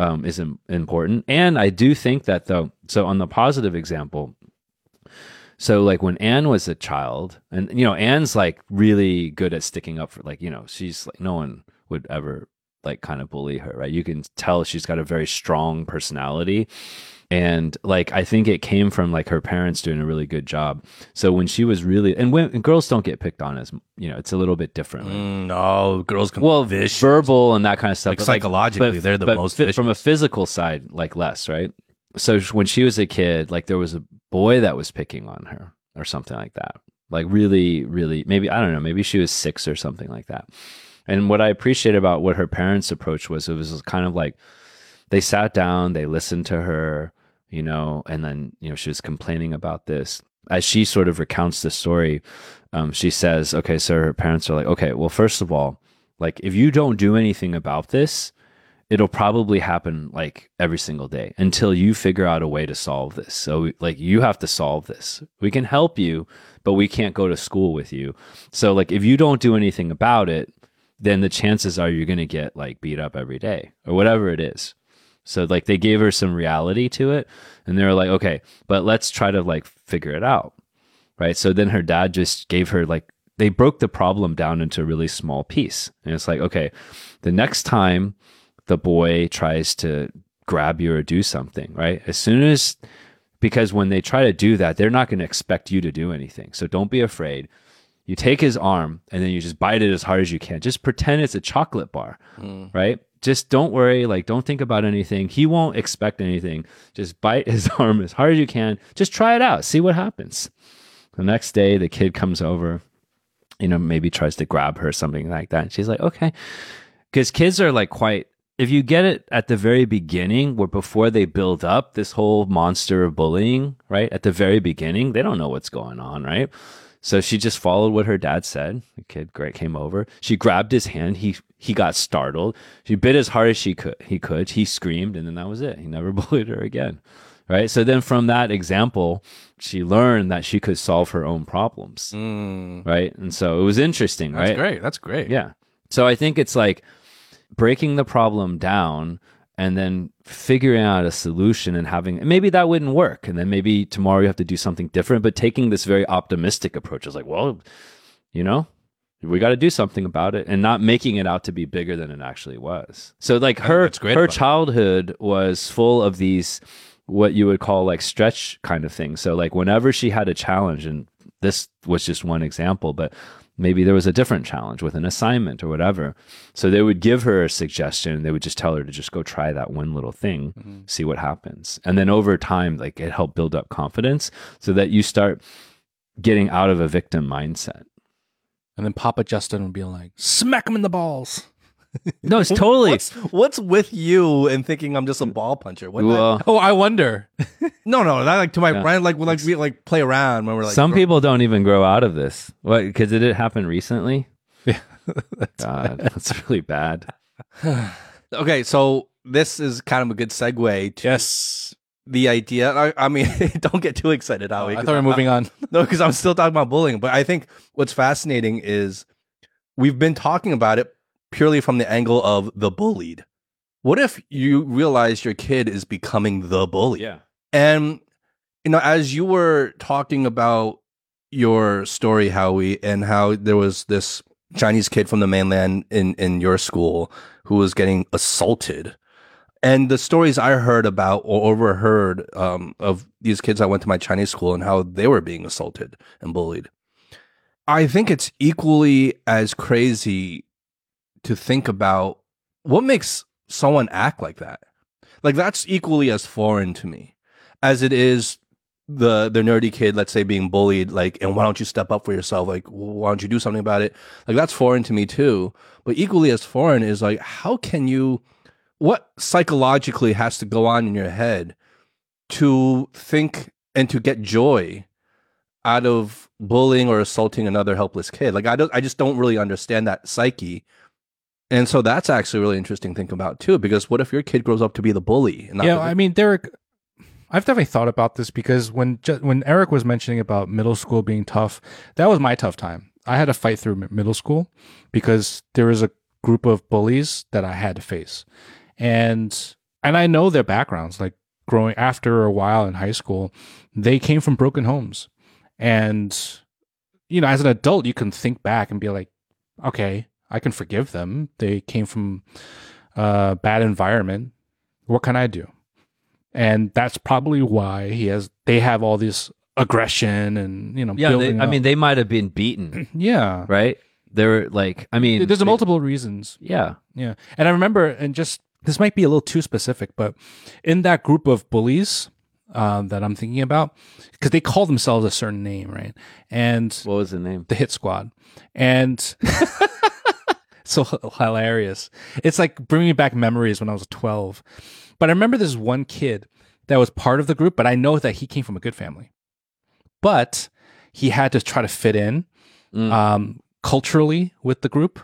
um, is im- important, and I do think that though. So on the positive example. So like when Anne was a child, and you know Anne's like really good at sticking up for like you know she's like no one would ever like kind of bully her, right? You can tell she's got a very strong personality. And like I think it came from like her parents doing a really good job. So when she was really and when and girls don't get picked on as you know, it's a little bit differently. Mm, no, girls can Well, vicious. verbal and that kind of stuff. Like but, psychologically, but- they're the most fi- from a physical side, like less, right? So when she was a kid, like there was a boy that was picking on her or something like that. Like really, really, maybe I don't know, maybe she was six or something like that. And what I appreciate about what her parents' approach was, it was kind of like they sat down, they listened to her, you know, and then, you know, she was complaining about this. As she sort of recounts the story, um, she says, okay, so her parents are like, okay, well, first of all, like if you don't do anything about this, it'll probably happen like every single day until you figure out a way to solve this. So like you have to solve this. We can help you, but we can't go to school with you. So like if you don't do anything about it, then the chances are you're going to get like beat up every day or whatever it is. So like they gave her some reality to it and they were like, okay, but let's try to like figure it out. Right. So then her dad just gave her like, they broke the problem down into a really small piece. And it's like, okay, the next time the boy tries to grab you or do something, right? As soon as, because when they try to do that, they're not going to expect you to do anything. So don't be afraid. You take his arm and then you just bite it as hard as you can. Just pretend it's a chocolate bar, hmm. right? Just don't worry. Like, don't think about anything. He won't expect anything. Just bite [LAUGHS] his arm as hard as you can. Just try it out. See what happens. The next day, the kid comes over, you know, maybe tries to grab her, something like that. And she's like, okay. Because kids are like quite, if you get it at the very beginning, where before they build up this whole monster of bullying, right? At the very beginning, they don't know what's going on, right? So she just followed what her dad said. The kid great came over. She grabbed his hand. He he got startled. She bit as hard as she could. He could. He screamed, and then that was it. He never [LAUGHS] bullied her again. Right. So then from that example, she learned that she could solve her own problems. Mm, Right. And so it was interesting. that's right. great. That's great. Yeah. So I think it's like breaking the problem down and then figuring out a solution and having and maybe that wouldn't work and then maybe tomorrow you have to do something different but taking this very optimistic approach is like well you know we got to do something about it and not making it out to be bigger than it actually was. So like her great her childhood was full of these what you would call like stretch kind of things. So like whenever she had a challenge and this was just one example, but maybe there was a different challenge with an assignment or whatever. So they would give her a suggestion. They would just tell her to just go try that one little thing, mm-hmm. see what happens. And then over time, like it helped build up confidence so that you start getting out of a victim mindset. And then Papa Justin would be like, smack him in the balls. [LAUGHS] No, it's totally. What's, what's with you and thinking I'm just a ball puncher? What well, Oh, I wonder. [LAUGHS] no, no, not like to my Yeah. friend. Like, we like we like play around when we're like some gr- people don't even grow out of this. What? Because did it happen recently? [LAUGHS] Yeah. God, that's really bad. [SIGHS] Okay, so this is kind of a good segue to yes. the idea. I, I mean, don't get too excited, Oh, I thought we were moving on. No, because I'm still talking about bullying. But I think what's fascinating is we've been talking about it purely from the angle of the bullied. What if you realize your kid is becoming the bully? Yeah. And you know, as you were talking about your story, Howie, and how there was this Chinese kid from the mainland in in your school who was getting assaulted, and the stories I heard about or overheard um, of these kids I went to my Chinese school and how they were being assaulted and bullied. I think it's equally as crazy to think about what makes someone act like that. Like that's equally as foreign to me as it is the the nerdy kid, let's say, being bullied. Like, and why don't you step up for yourself? Like, why don't you do something about it? Like that's foreign to me too. But equally as foreign is like, how can you? What psychologically has to go on in your head to think and to get joy out of bullying or assaulting another helpless kid? Like, I don't. I just don't really understand that psyche. And so that's actually a really interesting to think about too, because what if your kid grows up to be the bully? And not yeah, the I mean, Derek, I've definitely thought about this because when when Eric was mentioning about middle school being tough, that was my tough time. I had to fight through middle school because there was a group of bullies that I had to face, and and I know their backgrounds. Like growing after a while in high school, they came from broken homes, and you know, as an adult, you can think back and be like, okay, I can forgive them. They came from a bad environment. What can I do? And that's probably why he has. They have all this aggression and you know. Yeah. They, I mean, they might have been beaten, [CLEARS THROAT] yeah. right? They're like, I mean, There's they- multiple reasons. Yeah. Yeah. And I remember, and just this might be a little too specific, but in that group of bullies um, that I'm thinking about, because they call themselves a certain name, right? And What was the name? the Hit Squad, and [LAUGHS] so hilarious. It's like bringing back memories when I was 12. But I remember this one kid that was part of the group, but I know that he came from a good family. But he had to try to fit in Mm. um, culturally with the group,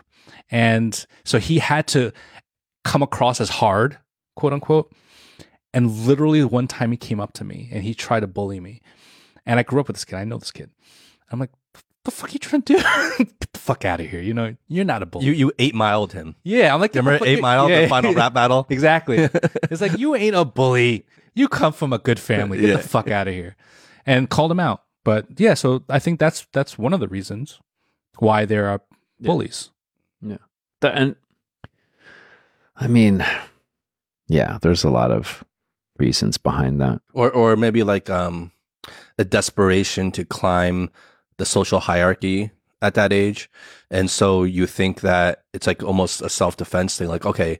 and so he had to come across as hard, quote unquote. And literally, one time he came up to me and he tried to bully me. And I grew up with this kid. I know this kid. I'm like, the fuck you trying to do? Get [LAUGHS] the fuck out of here. You know, you're not a bully. You you eight miled him. yeah, I'm like, the Remember Eight Mile, Yeah, the final rap battle? [LAUGHS] Exactly. [LAUGHS] it's like you ain't a bully. You come from a good family. Get Yeah. the fuck out of here. And called him out. But yeah, so I think that's that's one of the reasons why there are bullies. The- and I mean, yeah, there's a lot of reasons behind that. Or or maybe like um a desperation to climb the social hierarchy at that age. And so you think that it's like almost a self defense thing, like, okay,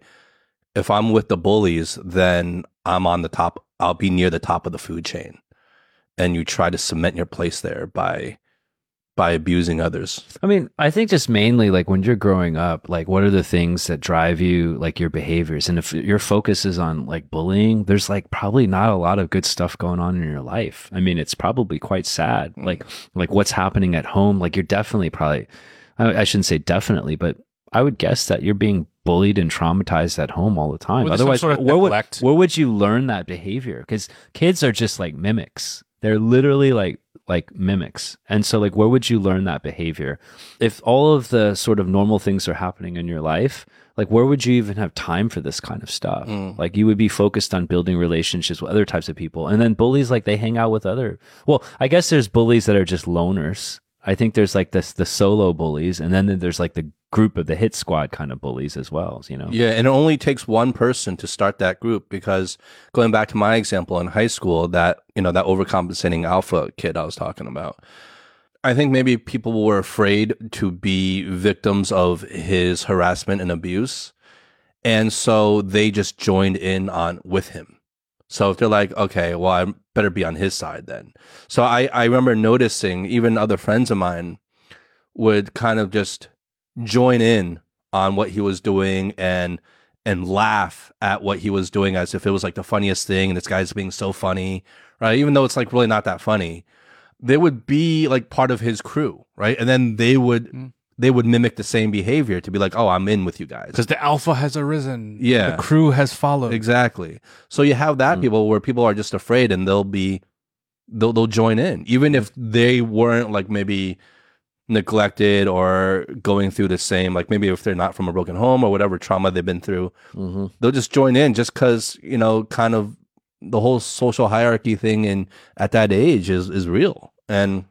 if I'm with the bullies, then I'm on the top I'll be near the top of the food chain. And you try to cement your place there by by abusing others. I mean, I think just mainly like when you're growing up, like what are the things that drive you, like your behaviors? And if your focus is on like bullying, there's like probably not a lot of good stuff going on in your life. I mean, it's probably quite sad. Mm. Like, like what's happening at home? Like you're definitely probably, I, I shouldn't say definitely, but I would guess that you're being bullied and traumatized at home all the time. Or there's some Otherwise, sort of where would, neglect. where would you learn that behavior? Because kids are just like mimics. They're literally like like mimics. And so like where would you learn that behavior? If all of the sort of normal things are happening in your life, like where would you even have time for this kind of stuff? Mm. Like you would be focused on building relationships with other types of people. And then bullies like they hang out with other Well, I guess there's bullies that are just loners. I think there's like this the solo bullies, and then there's like the group of the hit squad kind of bullies as well. You know, Yeah, and it only takes one person to start that group because going back to my example in high school, that you know that overcompensating alpha kid I was talking about. I think maybe people were afraid to be victims of his harassment and abuse, and so they just joined in on with him. So if they're like, okay, well, I better be on his side then. So I I remember noticing even other friends of mine would kind of just join in on what he was doing and and laugh at what he was doing as if it was like the funniest thing and this guy's being so funny right even though it's like really not that funny they would be like part of his crew right and then they would Mm. they would mimic the same behavior to be like oh i'm in with you guys because the alpha has arisen. Yeah. the crew has followed. exactly so you have that Mm. people where people are just afraid and they'll be they'll, they'll join in even if they weren't like maybe neglected or going through the same like maybe if they're not from a broken home or whatever trauma they've been through mm-hmm. they'll just join in just because you know kind of the whole social hierarchy thing and at that age is is real and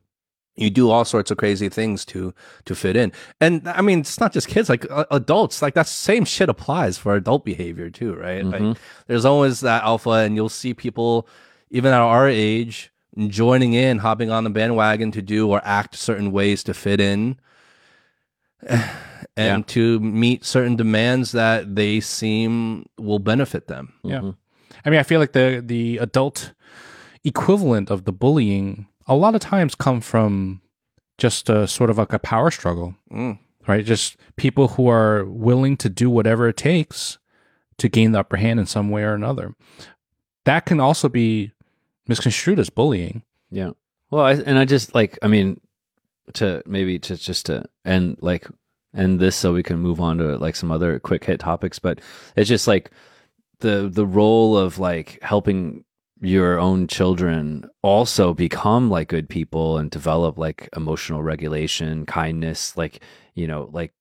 you do all sorts of crazy things to to fit in and i mean it's not just kids like uh, adults like that same shit applies for adult behavior too right Mhm. like there's always that alpha and you'll see people even at our age joining in hopping on the bandwagon to do or act certain ways to fit in [SIGHS] and Yeah. to meet certain demands that they seem will benefit them Yeah. Mm-hmm. I mean, I feel like the the adult equivalent of the bullying a lot of times come from just a sort of like a power struggle, Mm. right? Just people who are willing to do whatever it takes to gain the upper hand in some way or another. That can also be misconstrued as bullying. Yeah. Well, I, and I just like, I mean, to maybe to just to end like end this so we can move on to like some other quick hit topics, but it's just like the the role of like helping your own children also become like good people and develop like emotional regulation, kindness, like, you know, like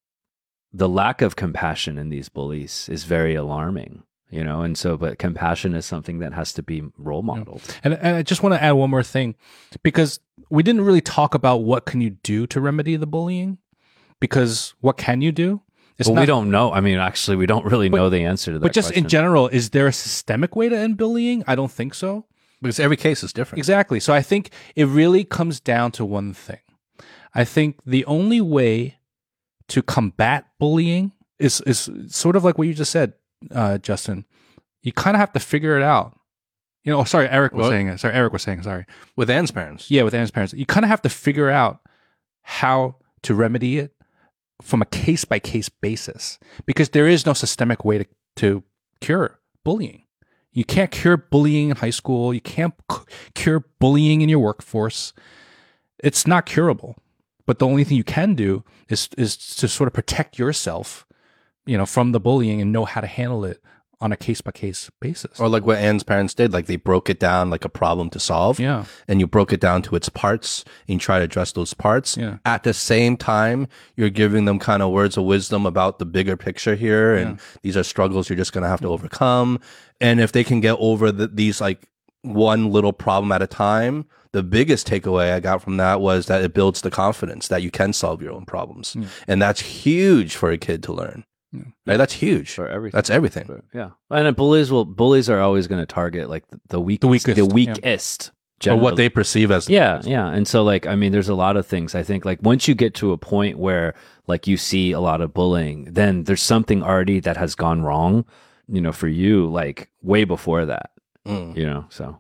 the lack of compassion in these bullies is very alarming, you know, and so but compassion is something that has to be role modeled. And, and I just want to add one more thing because we didn't really talk about what can you do to remedy the bullying because what can you do? It's Well, not- we don't know. I mean, actually, we don't really But- know the answer to that. But just in general, is there a systemic way to end bullying? I don't think so. because every case is different Exactly. So I think it really comes down to one thing. I think the only way to combat bullying is is sort of like what you just said, uh, Justin. You kind of have to figure it out. You know, oh, sorry, Eric was What? saying it. Sorry, Eric was saying. Sorry. with Anne's parents Yeah, with Anne's parents, you kind of have to figure out how to remedy it from a case by case basis because there is no systemic way to, to cure bullying. You can't cure bullying in high school. You can't c- cure bullying in your workforce. It's not curable. But the only thing you can do is is to sort of protect yourself, you know, from the bullying and know how to handle it on a case by case basis. or like what Anne's parents did like they broke it down like a problem to solve yeah, and you broke it down to its parts and you try to address those parts. Yeah. At the same time, you're giving them kind of words of wisdom about the bigger picture here. And these are struggles you're just going to have to overcome. And if they can get over the, these like one little problem at a time, the biggest takeaway I got from that was that it builds the confidence that you can solve your own problems. And that's huge for a kid to learn. Right? That's huge. for everything. That's everything. But, yeah, and bullies will bullies are always going to target like the, the weakest, weakest, the yeah. weakest, Or what they perceive as Yeah, yeah. And so like I mean there's a lot of things I think like once you get to a point where like you see a lot of bullying, then there's something already that has gone wrong, you know, for you like way before that, Mm. you know. So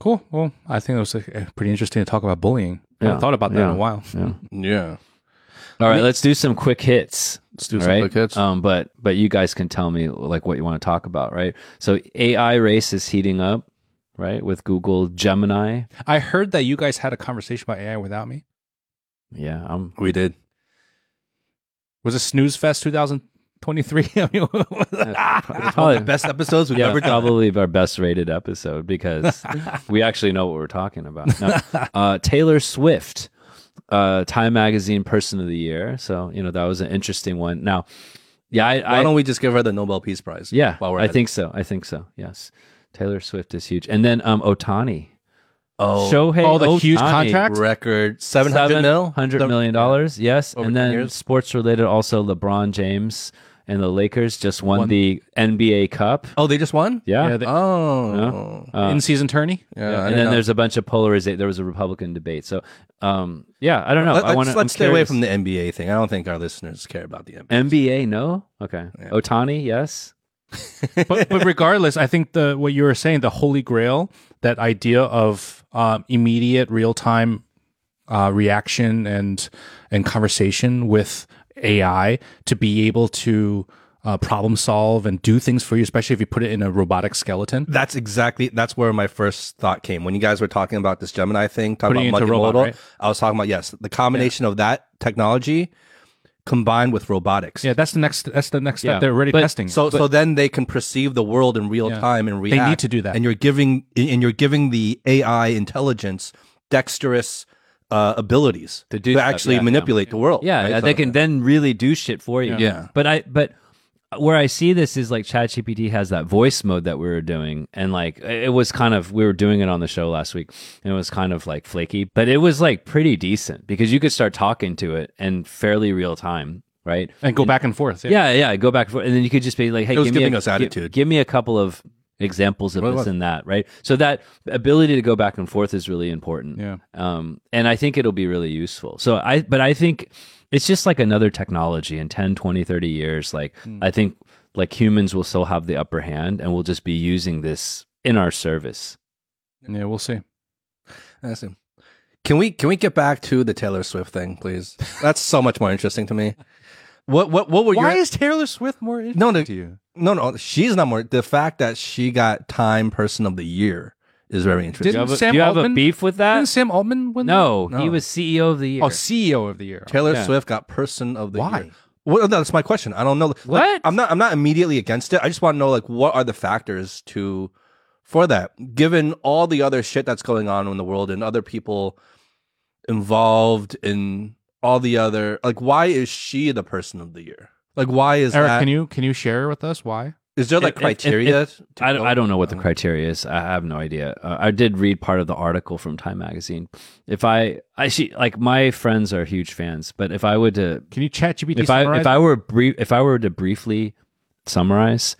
cool. Well, I think it was uh, pretty interesting to talk about bullying. I Yeah, haven't thought about that in a while. yeah. Yeah. All right, let's do some quick hits. Let's do some right? quick hits. Um, but but you guys can tell me like what you want to talk about, right? So AI race is heating up, right? With Google Gemini. I heard that you guys had a conversation about AI without me. Yeah, I'm we did. Was it Snooze Fest 2023? [LAUGHS] I mean, probably the best episodes we've yeah, ever done. probably our best rated episode because [LAUGHS] we actually know what we're talking about. No. Uh, Taylor Swift, uh, Time Magazine Person of the Year. So you know that was an interesting one. Now, yeah, I, Why I don't we just give her the Nobel Peace Prize? yeah, while we're I at it? think so. I think so. Yes, Taylor Swift is huge, and then um, Ohtani. Oh, Shohei Oh, the huge contract? record seven hundred mil, hundred million dollars. Yes, Over and then years. sports related. Also, LeBron James and the Lakers just won, Won. the NBA Cup. Oh, they just won. Yeah. Yeah, they- Oh, Uh, in season tourney. yeah. I and then know. there's a bunch of polarization. There was a Republican debate. So, um, yeah, I don't know. Let, I us want to. let's stay away from the NBA thing. I don't think our listeners care about the NBA. NBA. No. Okay. Yeah. Ohtani. Yes. [LAUGHS] but but regardless, I think the what you were saying, the holy grail, that idea of um, immediate, real time uh, reaction and and conversation with AI to be able to uh, problem solve and do things for you, especially if you put it in a robotic skeleton. That's exactly that's where my first thought came when you guys were talking about this Gemini thing, talking Putting it about into robot, multimodal. right? I was talking about yes, the combination of that technology combined with robotics. Yeah, that's the next. That's the next Yeah. step. They're already But- testing. So so then they can perceive the world in real Yeah. time and react. They need to do that. and you're giving and you're giving the AI intelligence dexterous uh, abilities To to, do stuff, actually yeah, yeah. manipulate the world. Yeah, right? they So- can then really do shit for you. Yeah. But I but where I see this is like ChatGPT has that voice mode that we were doing, and like it was kind of we were doing it on the show last week, and it was kind of like flaky, but it was like pretty decent because you could start talking to it in fairly real time, right? and go back and forth. Yeah, yeah, go back and forth, and then you could just be like, "Hey, It was give me a, us gi- attitude. Give, me a couple of examples of What this was and that, right?" So that ability to go back and forth is really important. Yeah. Um, and I think it'll be really useful. So I, but I think it's just like another technology in 10, 20, 30 years. Like I think like humans will still have the upper hand, and we'll just be using this in our service. yeah, we'll see. I see. Can we can we get back to the Taylor Swift thing, please? That's so much more interesting to me. [LAUGHS] What what what were Why your is Taylor Swift more interesting No, no. to you? No no? She's not more. The fact that she got Time Person of the Year is very interesting. Do you have, a, Sam do you have a Altman- beef with that? Didn't? Sam Altman win? No, No. he was CEO of the year. Oh, CEO of the year. Taylor Yeah. Swift got Person of the Why? Year. Well, that's my question. I don't know. Like, What? I'm not. I'm not immediately against it. I just want to know like what are the factors to for that, given all the other shit that's going on in the world and other people involved in all the other like why is she the person of the year? Like why is Eric, that? can you can you share with us why? is there like If- if- if- criteria? to I don't, I don't know what the criteria is. I have no idea. Uh, I did read part of the article from Time Magazine. If I, I see, like my friends are huge fans, but if I would to, Can you chat GPT if I, if I were brief, if I were to briefly summarize,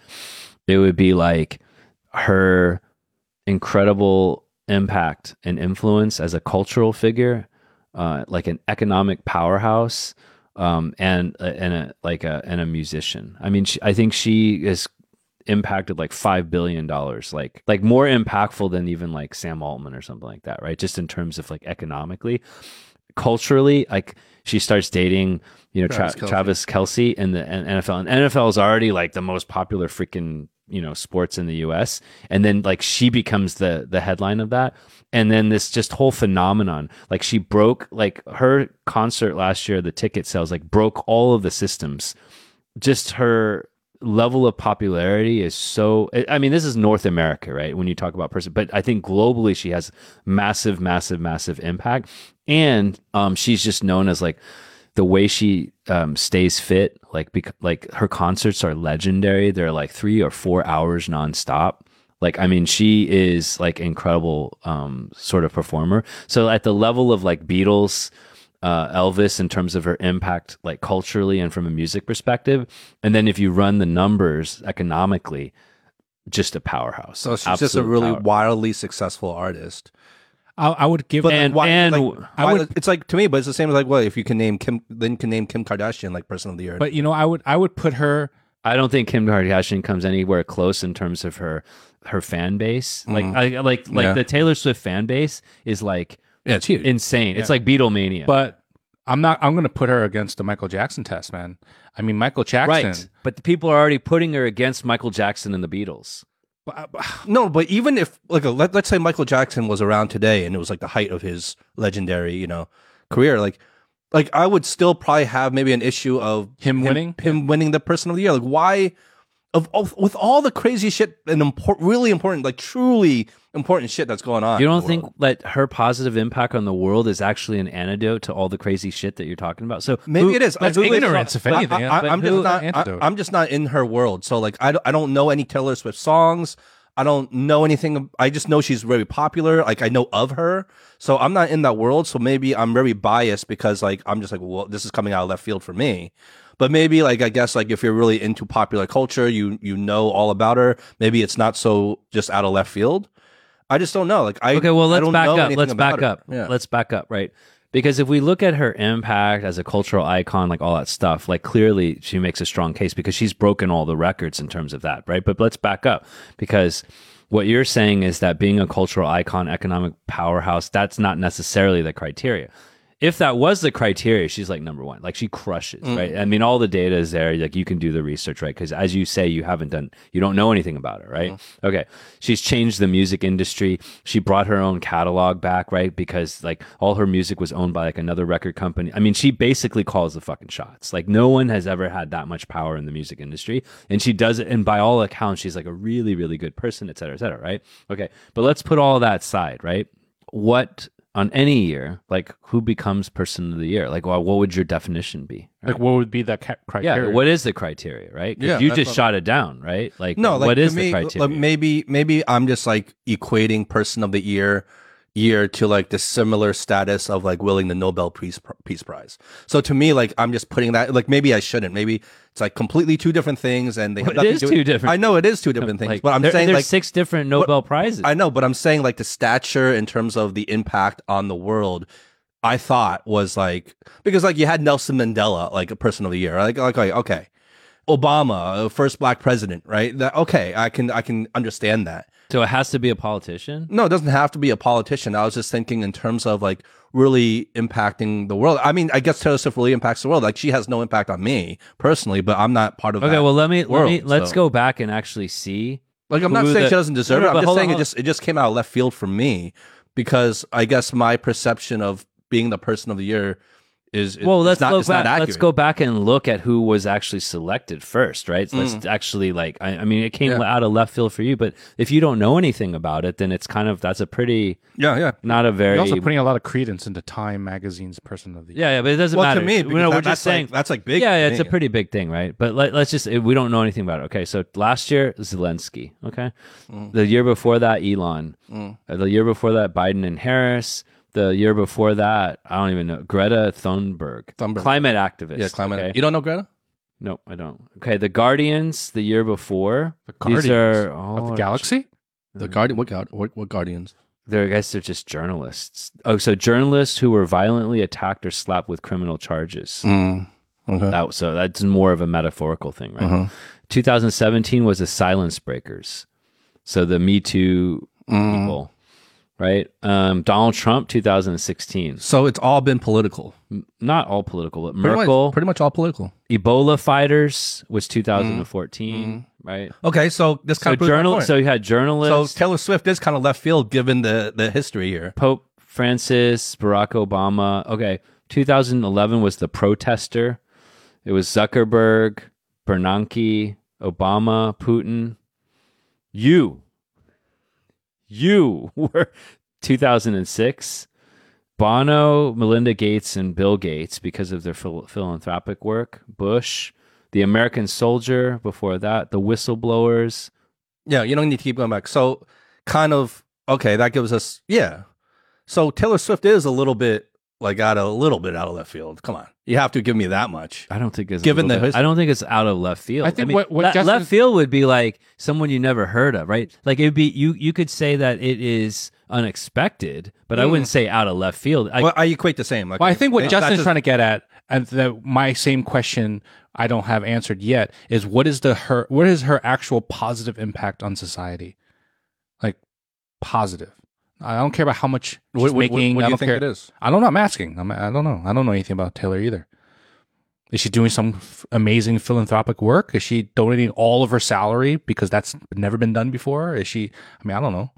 it would be like her incredible impact and influence as a cultural figure, uh, like an economic powerhouse, um, and and a like a and a musician. I mean, she, I think she is impacted like five billion dollars, like like more impactful than even like Sam Altman or something like that, right? Just in terms of like economically, culturally, like she starts dating, you know, Travis Travis, Kelce. Travis Kelce in the NFL, and NFL is already like the most popular freaking you know sports in the U.S. And then like she becomes the the headline of that, and then this just whole phenomenon, like she broke like her concert last year, the ticket sales like broke all of the systems. Just her level of popularity is so I- mean this is North America right when you talk about person but I think globally she has massive massive massive impact and um she's just known as like the way she um stays fit like bec- like her concerts are legendary they're like 3 or 4 hours nonstop like I mean she is like incredible um sort of performer so at the level of like Beatles uh, Elvis in terms of her impact, like culturally and from a music perspective. And then if you run the numbers economically, just a powerhouse. So she's just a really power. wildly successful artist. I, I would give. But And- why, and like, w- I why- would- it's like to me, but it's the same as like what if you can name Kim, then you can name Kim Kardashian like person of the year. but you know, I would I would put her. I don't think Kim Kardashian comes anywhere close in terms of her her fan base. Like Mhm. I like like Yeah. the Taylor Swift fan base is like yeah, it's huge. insane. It's like Beatlemania. But I'm not. I'm going to put her against the Michael Jackson test, man. I mean, Michael Jackson. right. But the people are already putting her against Michael Jackson and the Beatles. But- [SIGHS] No, but even if like a, let, let's say Michael Jackson was around today and it was like the height of his legendary, you know, career, like like I would still probably have maybe an issue of Him winning? him winning the person of the year. Like why of, of with all the crazy shit and important, really important, like truly important shit that's going on. You don't think world. that her positive impact on the world is actually an antidote to all the crazy shit that you're talking about? So Maybe who- it is. that's I really- ignorance, if I- anything. I, But am just not. antidote. I, am just not in her world. So like, I, don't- I don't know any Taylor Swift songs. I don't know anything. I just know she's very popular. Like I know of her, so I'm not in that world. So maybe I'm very biased because like I'm just like, well, this is coming out of left field for me. But maybe like I guess like if you're really into popular culture, you you know all about her. Maybe it's not so just out of left field. I just don't know. Like I Okay, well let's back up. Let's back her. up. Yeah. Let's back up, right? Because if we look at her impact as a cultural icon, like all that stuff, like clearly she makes a strong case because she's broken all the records in terms of that, right? But let's back up because what you're saying is that being a cultural icon, economic powerhouse, that's not necessarily the criteria. If that was the criteria, she's like number one. Like she crushes, Mm. right? I mean, all the data is there. Like you can do the research, right? Because as you say, you haven't done, you don't know anything about her, right? Mm-hmm. Okay. She's changed the music industry. She brought her own catalog back, right? Because like all her music was owned by like another record company. I mean, she basically calls the fucking shots. Like no one has ever had that much power in the music industry. And she does it. And by all accounts, she's like a really, really good person, et cetera, et cetera, right? Okay. But let's put all that aside, right? What on any year, like who becomes person of the year? Like, well, what would your definition be? Like, what would be the ca- Yeah, criteria? what is the criteria, right? Yeah, you just shot it down, right? Like, No, like what to me, the like, criteria? maybe maybe I'm just like equating person of the year year to like the similar status of like winning the Nobel Peace Peace Prize. So to me, like I'm just putting that like maybe I shouldn't. Maybe it's like completely two different things, and they have It is to do- two different- I know it is two different things, Like, but I'm there- saying there's like six different Nobel prizes. I know, but I'm saying like the stature in terms of the impact on the world. I thought was like because like you had Nelson Mandela like a person of the year like like, like okay Obama uh, first black president right that okay I can I can understand that so it has to be a politician. no, it doesn't have to be a politician. I was just thinking in terms of like really impacting the world. I mean, I guess Taylor Swift really impacts the world. Like she has no impact on me personally, but I'm not part of Okay, well let me let world, me let's go back and actually see. like I'm not saying the- she doesn't deserve No, no, it. I'm just hold on, saying it just it just came out of left field for me because I guess my perception of being the person of the year is Well, it's let's not, go it's not back. Let's go back and look at who was actually selected first, right? So Mm. Let's actually like. I, I mean, it came out of left field for you, but if you don't know anything about it, then it's kind of that's a pretty Yeah, yeah. not a very You're also putting a lot of credence into Time Magazine's Person of the Year. yeah, yeah, but it doesn't Well, matter. to me, You know, that- we're that's just saying like, that's like big. yeah, yeah, to it's a pretty big thing, right? But let, let's just we don't know anything about it. Okay, so last year Zelensky, okay, Mm. the year before that Elon, Uh, the year before that Biden and Harris, the year before that I don't even know Greta Thunberg, Thunberg. climate activist. yeah climate. okay? You don't know Greta? No, I don't. Okay, the Guardians the year before. The These Guardians are of the galaxy. The Guardian. What, what what Guardians? They're I guess they're just journalists. Oh, so journalists who were violently attacked or slapped with criminal charges. Mm. Okay. That, so that's more of a metaphorical thing, right? Uh-huh. 2017 was the silence breakers. So the Me Too Mm. people, right? Um, Donald Trump, 2016. So it's all been political. Not all political, but Pretty Merkel, much, pretty much all political. Ebola fighters was 2014, right? Okay, so this So kind of proves journal. So you had journalists. So Taylor Swift is kind of left field given the the history here. Pope Francis, Barack Obama. Okay, 2011 was the protester. It was Zuckerberg, Bernanke, Obama, Putin. You, you [LAUGHS] were 2006. Bono, Melinda Gates, and Bill Gates because of their phil- philanthropic work. Bush, the American soldier before that, the whistleblowers. Yeah, you don't need to keep going back. So kind of okay, that gives us yeah. So Taylor Swift is a little bit like out of a little bit out of left field. Come on, you have to give me that much. I don't think it's a Given little the bit- I don't think it's out of left field. I think mean, what- what le- left field would be like someone you never heard of, right? Like it'd be you. You could say that it is unexpected, but I mm. wouldn't say out of left field. I, well, I equate the same. Like, Well, I think what that- Justin's that's trying to get at, and the, my same question I don't have answered yet, is what is the her what is her actual positive impact on society? Like positive. I don't care about how much she's What, what, what, making. what I do you don't think care. it is? I don't know. I'm asking. I'm, I don't know. I don't know anything about Taylor either. Is she doing some f- amazing philanthropic work? Is she donating all of her salary because that's never been done before? Is she? I mean, I don't know.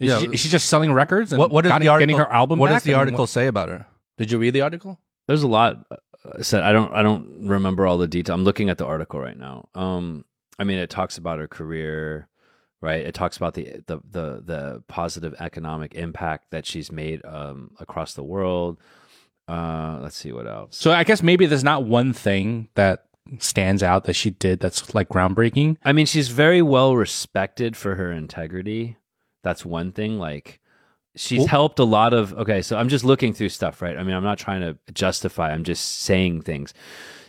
Is, Yeah. she, is she just selling records and What what is got- the article? getting her album? What back does the and article say about her? Did you read the article? there's a lot uh, said. I don't. I don't remember all the detail. I'm looking at the article right now. Um, I mean, it talks about her career, right? It talks about the the the, the positive economic impact that she's made um, across the world. Uh, let's see what else. So I guess maybe there's not one thing that stands out that she did that's like groundbreaking? I mean, she's very well respected for her integrity. That's one thing. Like, she's Well- helped a lot of. Okay, so I'm just looking through stuff, right? I mean, I'm not trying to justify. I'm just saying things.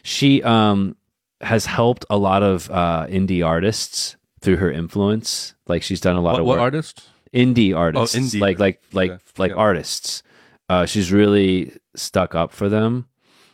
She um has helped a lot of uh, indie artists through her influence. Like, she's done a lot What, of work. what artist? indie artists, Oh, indie like like like Okay. like Yeah. artists. Uh, she's really stuck up for them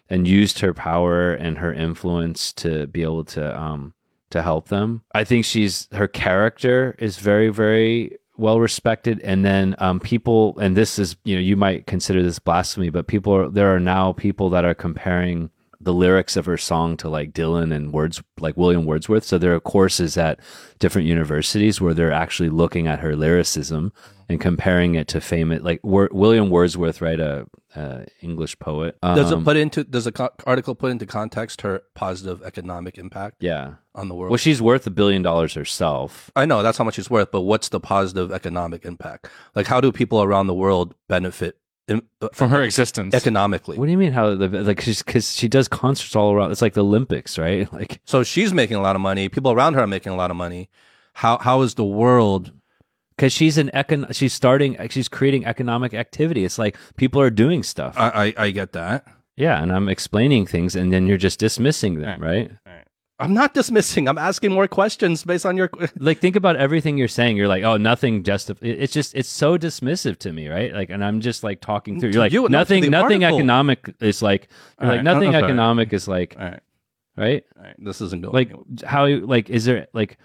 and used her power and her influence to be able to um to help them. I think she's her character is very very well respected and then um people and this is you know you might consider this blasphemy but people are there are now people that are comparing the lyrics of her song to like Dylan and words like William Wordsworth. So there are courses at different universities where they're actually looking at her lyricism and comparing it to famous like Wor- William Wordsworth, right? A, a English poet. Does Um, it put into does the co- article put into context her positive economic impact Yeah. on the world? Well, she's worth a billion dollars herself. I know that's how much she's worth, but what's the positive economic impact? Like, how do people around the world benefit Uh, From her existence. economically? What do you mean? How the like? She's because she does concerts all around. It's like the Olympics, right? [LAUGHS] Like So she's making a lot of money. People around her are making a lot of money. How how is the world? because she's an econ. She's starting. She's creating economic activity. It's like people are doing stuff. I I, I get that. yeah, and I'm explaining things, and then you're just dismissing them, right? I'm not dismissing. I'm asking more questions based on your. [LAUGHS] like think about everything you're saying you're like oh nothing just it's just it's so dismissive to me right like and i'm just like talking through you're like you, no, nothing nothing article. economic is like you're All like right, nothing economic is like All right, right all right. This isn't going. like how you like is there like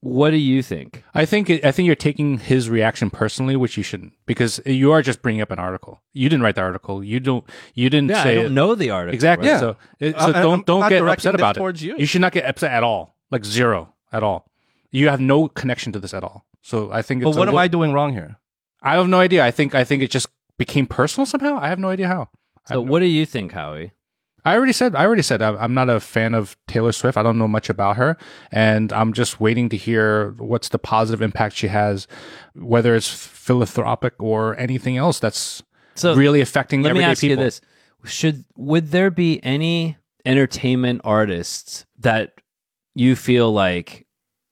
what do you think I think I think you're taking his reaction personally, which you shouldn't, because you are just bringing up an article. You didn't write the article. You don't. You didn't yeah i don't it. know the article exactly. right? So, it, so I- don't don't get upset about it. towards you. You should not get upset at all. Like zero at all. You have no connection to this at all. So I think. but what a am I doing wrong here? I have no idea. I think I think it just became personal somehow. I have no idea how. So no- what do you think howie I already said. I already said. I'm not a fan of Taylor Swift. I don't know much about her, and I'm just waiting to hear what's the positive impact she has, whether it's philanthropic or anything else that's so really affecting let me ask people. you this should would there be any entertainment artists that you feel like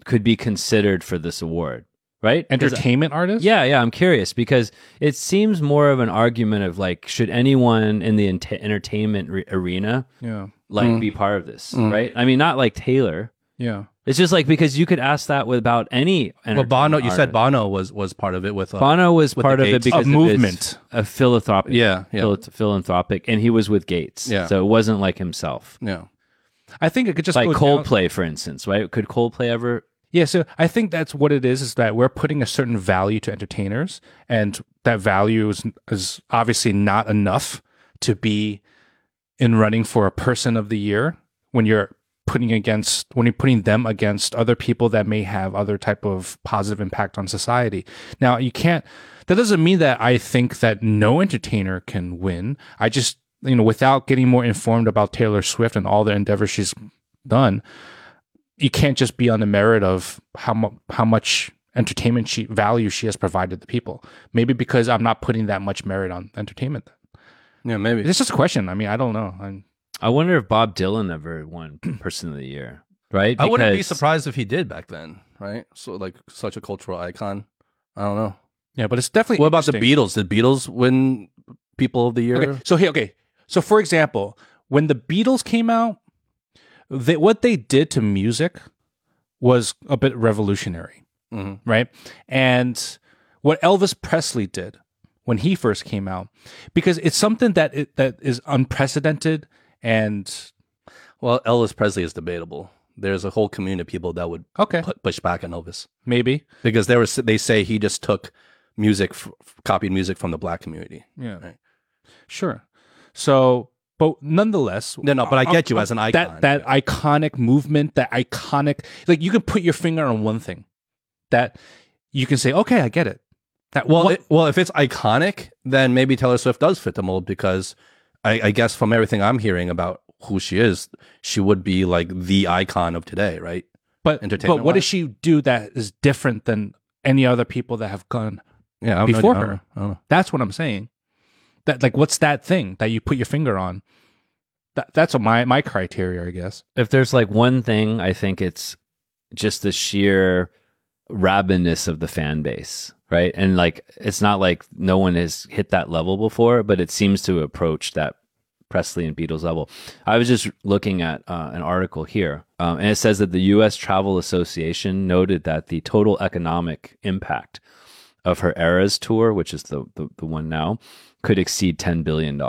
could be considered for this award right 'Cause- Entertainment artists. Yeah, yeah, I'm curious because it seems more of an argument of like, should anyone in the ent- entertainment re- arena yeah, like Mm. be part of this, Mm. right? I mean, not like Taylor. yeah. It's just like because you could ask that about any. Well, Bono. You said. Bono was was part of it with. Uh, Bono was with part the of it because A movement. Its, a philanthropic. Yeah, yeah, phil- philanthropic, and he was with Gates. Yeah. so it wasn't like himself. yeah. I think it could just like go down- Coldplay, for instance, right? Could Coldplay ever? Yeah, so I think that's what it is: is that we're putting a certain value to entertainers, and that value is, is obviously not enough to be in running for a person of the year when you're putting against when you're putting them against other people that may have other type of positive impact on society. Now, you can't. That doesn't mean that I think that no entertainer can win. I just you know, without getting more informed about Taylor Swift and all the endeavors she's done, you can't just be on the merit of how mu- how much entertainment she value she has provided the people. Maybe because I'm not putting that much merit on entertainment. Yeah, maybe. It's just a question. I mean, I don't know. I'm, I wonder if Bob Dylan ever won [CLEARS THROAT] Person of the Year, right? I wouldn't be surprised if he did back then, right? So like such a cultural icon. I don't know. yeah, but it's definitely. What about the. Beatles? Did Beatles win People of the Year? Okay, so here, okay. So for example, when the Beatles came out, they, what they did to music was a bit revolutionary. Mhm. right? And what Elvis Presley did when he first came out, because it's something that it, that is unprecedented and Well, Elvis Presley is debatable. There's a whole community of people that would okay, pu- push back on Elvis maybe because they were they say he just took music, f- copied music from the black community. yeah, Right. sure. So, but nonetheless, No, no, but I uh, get you uh, as an icon. That that iconic movement, that iconic, like you can put your finger on one thing that you can say, okay, I get it. That Well, it, well, if it's iconic, then maybe Taylor Swift does fit the mold because I, I guess from everything I'm hearing about who she is, she would be like the icon of today, right? but but what does she do that is different than any other people that have gone Yeah, Before don't her. I don't know. That's what I'm saying. That like what's that thing that you put your finger on? that, that's what my my criteria, I guess. if there's like one thing, I think it's just the sheer rabidness of the fan base, right? And like, it's not like no one has hit that level before, but it seems to approach that Presley and Beatles level. I was just looking at uh, an article here, um, and it says that the U.S. Travel Association noted that the total economic impact of her Eras tour, which is the, the, the one now, could exceed $10 billion.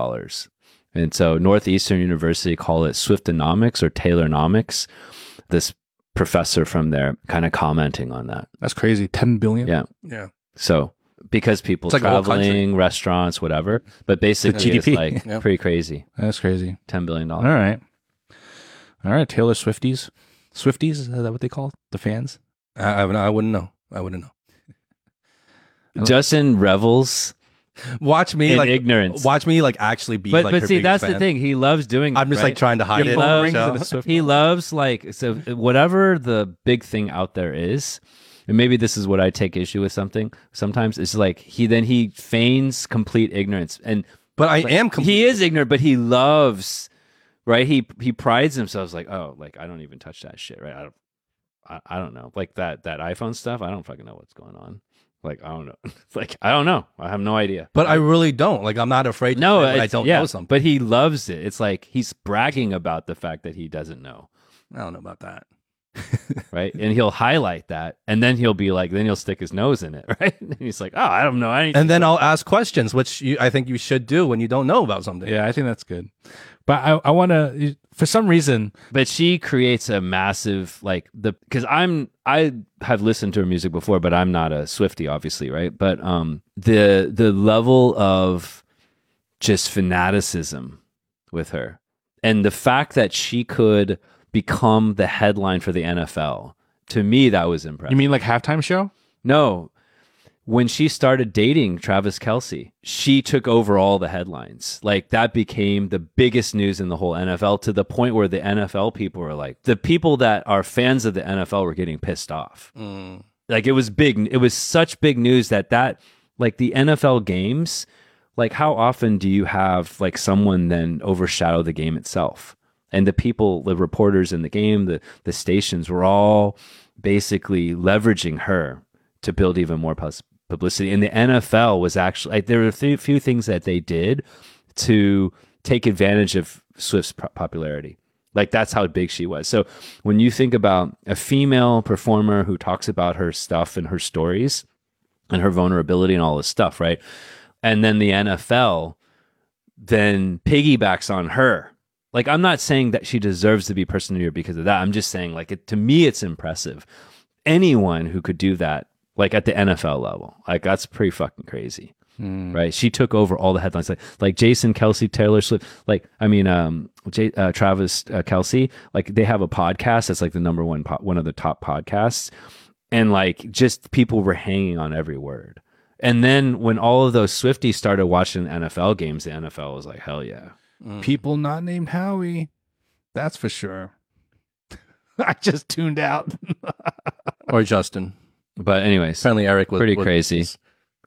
And so Northeastern University call it Swiftonomics or Tayloronomics. This professor from there kind of commenting on that. That's crazy. Ten billion. Yeah. Yeah. So because people It's like a whole country. traveling, restaurants, whatever. But basically it's GDP. like [LAUGHS] Yeah. pretty crazy. That's crazy. $10 billion. All right. All right. Taylor Swifties. Swifties is that what they call it? the fans? I, I, I wouldn't know. I wouldn't know. [LAUGHS] Justin revels Watch me in like ignorance. watch me like actually be but like but her see, biggest that's the thing. He loves doing. I'm just like trying to hide He it. loves, so- Swift- [LAUGHS] he loves like so whatever the big thing out there is and maybe this is what i take issue with something sometimes it's like he then he feigns complete ignorance and But I like, am. Com- he is ignorant but he loves right he he prides himself like oh like i don't even touch that shit right i don't I, I don't know like that that iphone stuff i don't fucking know what's going on like i don't know [LAUGHS] like i don't know i have no idea But I really don't. Like I'm not afraid. To no, say I don't yeah, know something. But he loves it. It's like he's bragging about the fact that he doesn't know, I don't know about that. [LAUGHS] right? and he'll highlight that, and then he'll be like, then he'll stick his nose in it, [LAUGHS] right? And he's like, oh, I don't know anything. And then I'll ask questions, which you, I think you should do when you don't know about something. Yeah, I think that's good. But I, I want to, for some reason, but she creates a massive like the because I'm I have listened to her music before, but I'm not a Swiftie, obviously, right? But um, the the level of just fanaticism with her, and the fact that she could become the headline for the NFL, to me, that was impressive. you mean like halftime show? No. When she started dating Travis Kelce, she took over all the headlines. Like that became the biggest news in the whole NFL to the point where the NFL people were like, the people that are fans of the NFL were getting pissed off. Mm. Like it was big. It was such big news that that, like the NFL games, like how often do you have like someone then overshadow the game itself? And the people, the reporters in the game, the the stations were all basically leveraging her to build even more publicity. And the NFL was actually like, there were a few, few things that they did to take advantage of Swift's po- popularity. Like that's how big she was. So when you think about a female performer who talks about her stuff and her stories and her vulnerability and all this stuff, right? And then the NFL then piggybacks on her. Like I'm not saying that she deserves to be person of the year because of that. I'm just saying like it, to me it's impressive. Anyone who could do that like at the NFL level, like that's pretty fucking crazy right? She took over all the headlines, like like Jason Kelce, Taylor Swift, like I mean, um, J- uh, Travis uh, Kelce, like they have a podcast that's like the number one, po- one of the top podcasts, and like just people were hanging on every word. And then when all of those Swifties started watching NFL games, the NFL was like, hell yeah. People not named Howie. That's for sure. [LAUGHS] I just tuned out. [LAUGHS] Or Justin. But anyways, Apparently, Eric was Pretty was crazy.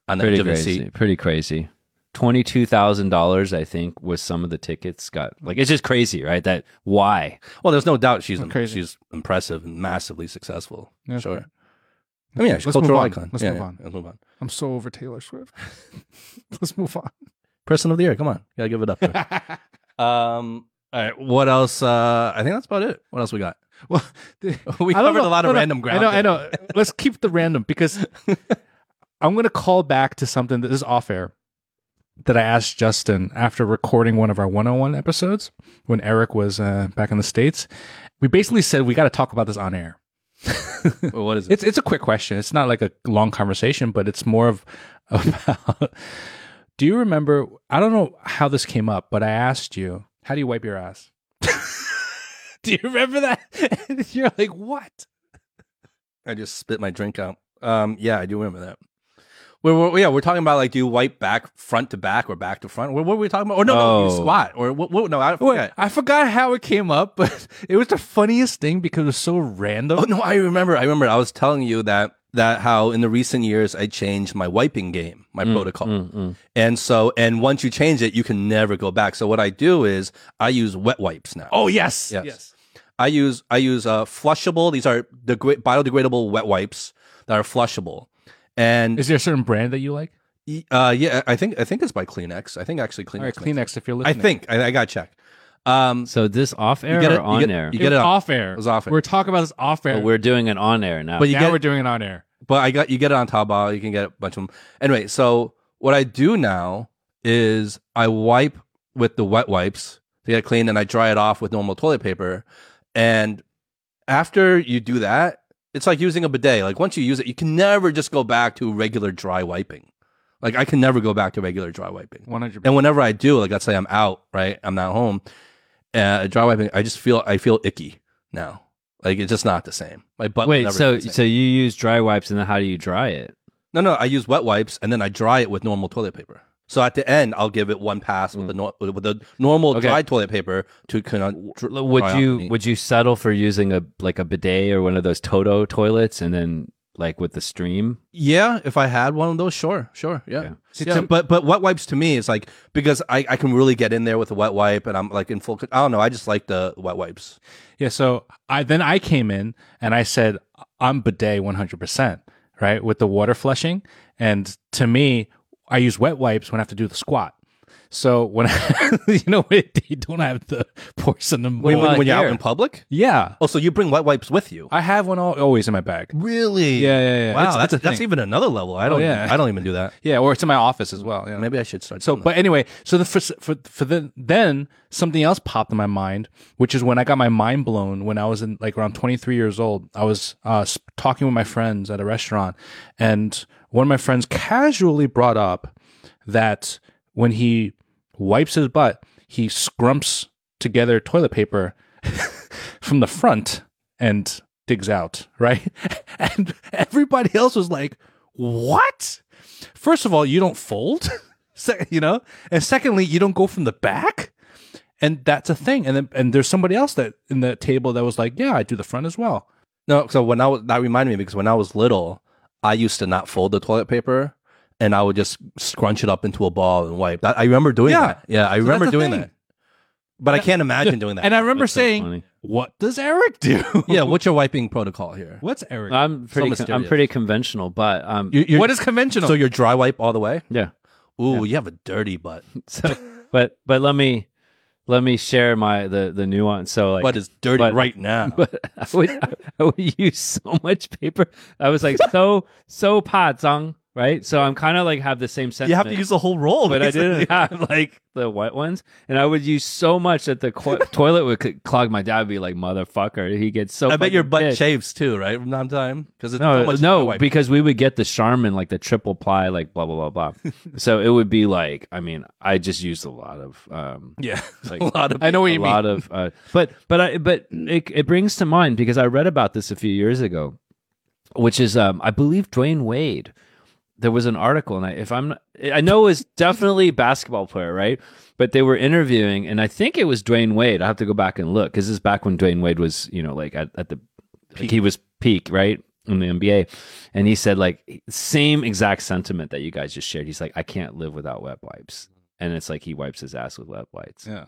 On the pretty edge of his crazy, seat. pretty crazy. Twenty two thousand dollars, I think, was some of the tickets got. Like it's just crazy, right? That why? Well, there's no doubt she's Crazy. she's impressive and massively successful. Yeah, sure. I mean, yeah, she's Let's move cultural on. icon. Let's Yeah, move yeah, on. Let's move on. I'm so over Taylor Swift. [LAUGHS] Let's move on. Person of the year. Come on, gotta give it up. [LAUGHS] um. All right. What else? Uh, I think that's about it. What else we got? Well, [LAUGHS] We I covered know- a lot of no, no, random ground. I know, I know. [LAUGHS] Let's keep the random because [LAUGHS] I'm going to call back to something that is off air that I asked Justin after recording one of our 101 episodes when Eric was uh, back in the States. We basically said we got to talk about this on air. Well, what is it? It's it's a quick question. It's not like a long conversation, but it's more of about. do you remember? I don't know how this came up, but I asked you, "How do you wipe your ass?" [LAUGHS] do you remember that? [LAUGHS] You're like, "What?" I just spit my drink out. Um, yeah, I do remember that. We're, we're- yeah, we're talking about like, do you wipe back front to back or back to front? What, what were we talking about? Or no, no, you Oh. squat or what? what no, I Wait. I forgot how it came up, [LAUGHS] but it was the funniest thing because it was so random. Oh no, I remember. I remember. I was telling you that that how in the recent years I changed my wiping game, my protocol. Mm, mm. And so, and once you change it, you can never go back. So what I do is I use wet wipes now. Oh yes, Yes. I use I use uh, flushable. These are the great biodegradable wet wipes that are flushable. And Is there a certain brand that you like? uh, yeah, I think I think it's by Kleenex. I think actually Kleenex. All right, Kleenex. If you're it. I think I, I got to check. Um, So this off air get or it- you on get- air? you get was it off air. it was off air. We're talking about this off air. But we're doing an on air now. But you now get- we're doing it on air. but I got you get it on Taobao. You can get a bunch of them. Anyway, so what I do now is I wipe with the wet wipes to get it clean, and I dry it off with normal toilet paper. And after you do that, it's like using a bidet. Like once you use it, you can never just go back to regular dry wiping. Like I can never go back to regular dry wiping. One hundred. And whenever I do, like let's say I'm out, right? I'm not home. Uh, dry wiping, I just feel I feel icky now. Like it's just not the same. My butt. Wait, so so you use dry wipes and then how do you dry it? No, no, I use wet wipes and then I dry it with normal toilet paper. So at the end, I'll give it one pass with the nor- with the normal Mm. Okay. dry toilet paper to kind of. Dr- Would you would you settle for using a like a bidet or one of those Toto toilets and then like with the stream? Yeah, if I had one of those, sure, sure, yeah. Yeah. See, Yeah, to- but but wet wipes to me is like because I, I can really get in there with a wet wipe and I'm like in full. I don't know. I just like the wet wipes. Yeah, so I then I came in and I said I'm bidet 100%, right? With the water flushing and to me I use wet wipes when I have to do the squat. So when [LAUGHS] you know [LAUGHS] you don't have the porcelain When, What when, when you're out in public. Yeah. Oh, so you bring wet wipes with you? I have one al- always in my bag. Really? Yeah, yeah, yeah. Wow, It's- that's a that's even another level. I don't. yeah. I don't even do that. [LAUGHS] Yeah, or it's in my office as well. Yeah. Maybe I should start. So, but anyway, so the for for, for the then something else popped in my mind, which is when I got my mind blown when I was in like around 23 years old. I was uh, talking with my friends at a restaurant, and one of my friends casually brought up that when he wipes his butt, he scrumps together toilet paper [LAUGHS] from the front and digs out, right? [LAUGHS] And everybody else was like, "What?" First of all, you don't fold, [LAUGHS] you know, and secondly, you don't go from the back, and that's a thing. And then and there's somebody else that in the table that was like, "Yeah, I do the front as well." No, so when I was that reminded me because when I was little, I used to not fold the toilet paper, and I would just scrunch it up into a ball and wipe. That, I remember doing Yeah. that. Yeah, I So remember that's the doing thing. that. But I can't imagine doing that. And I remember That's so saying, funny. "What does Eric do?" [LAUGHS] yeah, what's your wiping protocol here? What's Eric? I'm pretty con- I'm pretty conventional, but um You- you're- what is conventional? so you're dry wipe all the way? yeah. Ooh, you have a dirty butt. [LAUGHS] So but but let me let me share my the the nuance. So like butt is dirty but- right now. [LAUGHS] but I would I would use so much paper. I was like so so pa zang, right? So I'm kind of like have the same sentiment. you have to use the whole roll, but I didn't [LAUGHS] have like the wet ones, and I would use so much that the co- [LAUGHS] toilet would clog. My dad would be like, "Motherfucker!" He gets so. I bet your butt pissed. shaves too, right? From time to time, because it's so No, no, because we would get the Charmin, like the triple ply, like blah blah blah blah. [LAUGHS] so it would be like, I mean, I just used a lot of, um, yeah, like a lot of I know what a you mean. lot of, uh, but but I but it it brings to mind because I read about this a few years ago, which is um I believe Dwyane Wade. There was an article, and I, if I'm, not- I know it was definitely a basketball player, right? But they were interviewing, and I think it was Dwyane Wade. I have to go back and look because this is back when Dwyane Wade was, you know, like at, at the like he was peak, right? In the NBA. And he said, like, same exact sentiment that you guys just shared. He's like, I can't live without wet wipes. And it's like he wipes his ass with wet wipes. yeah.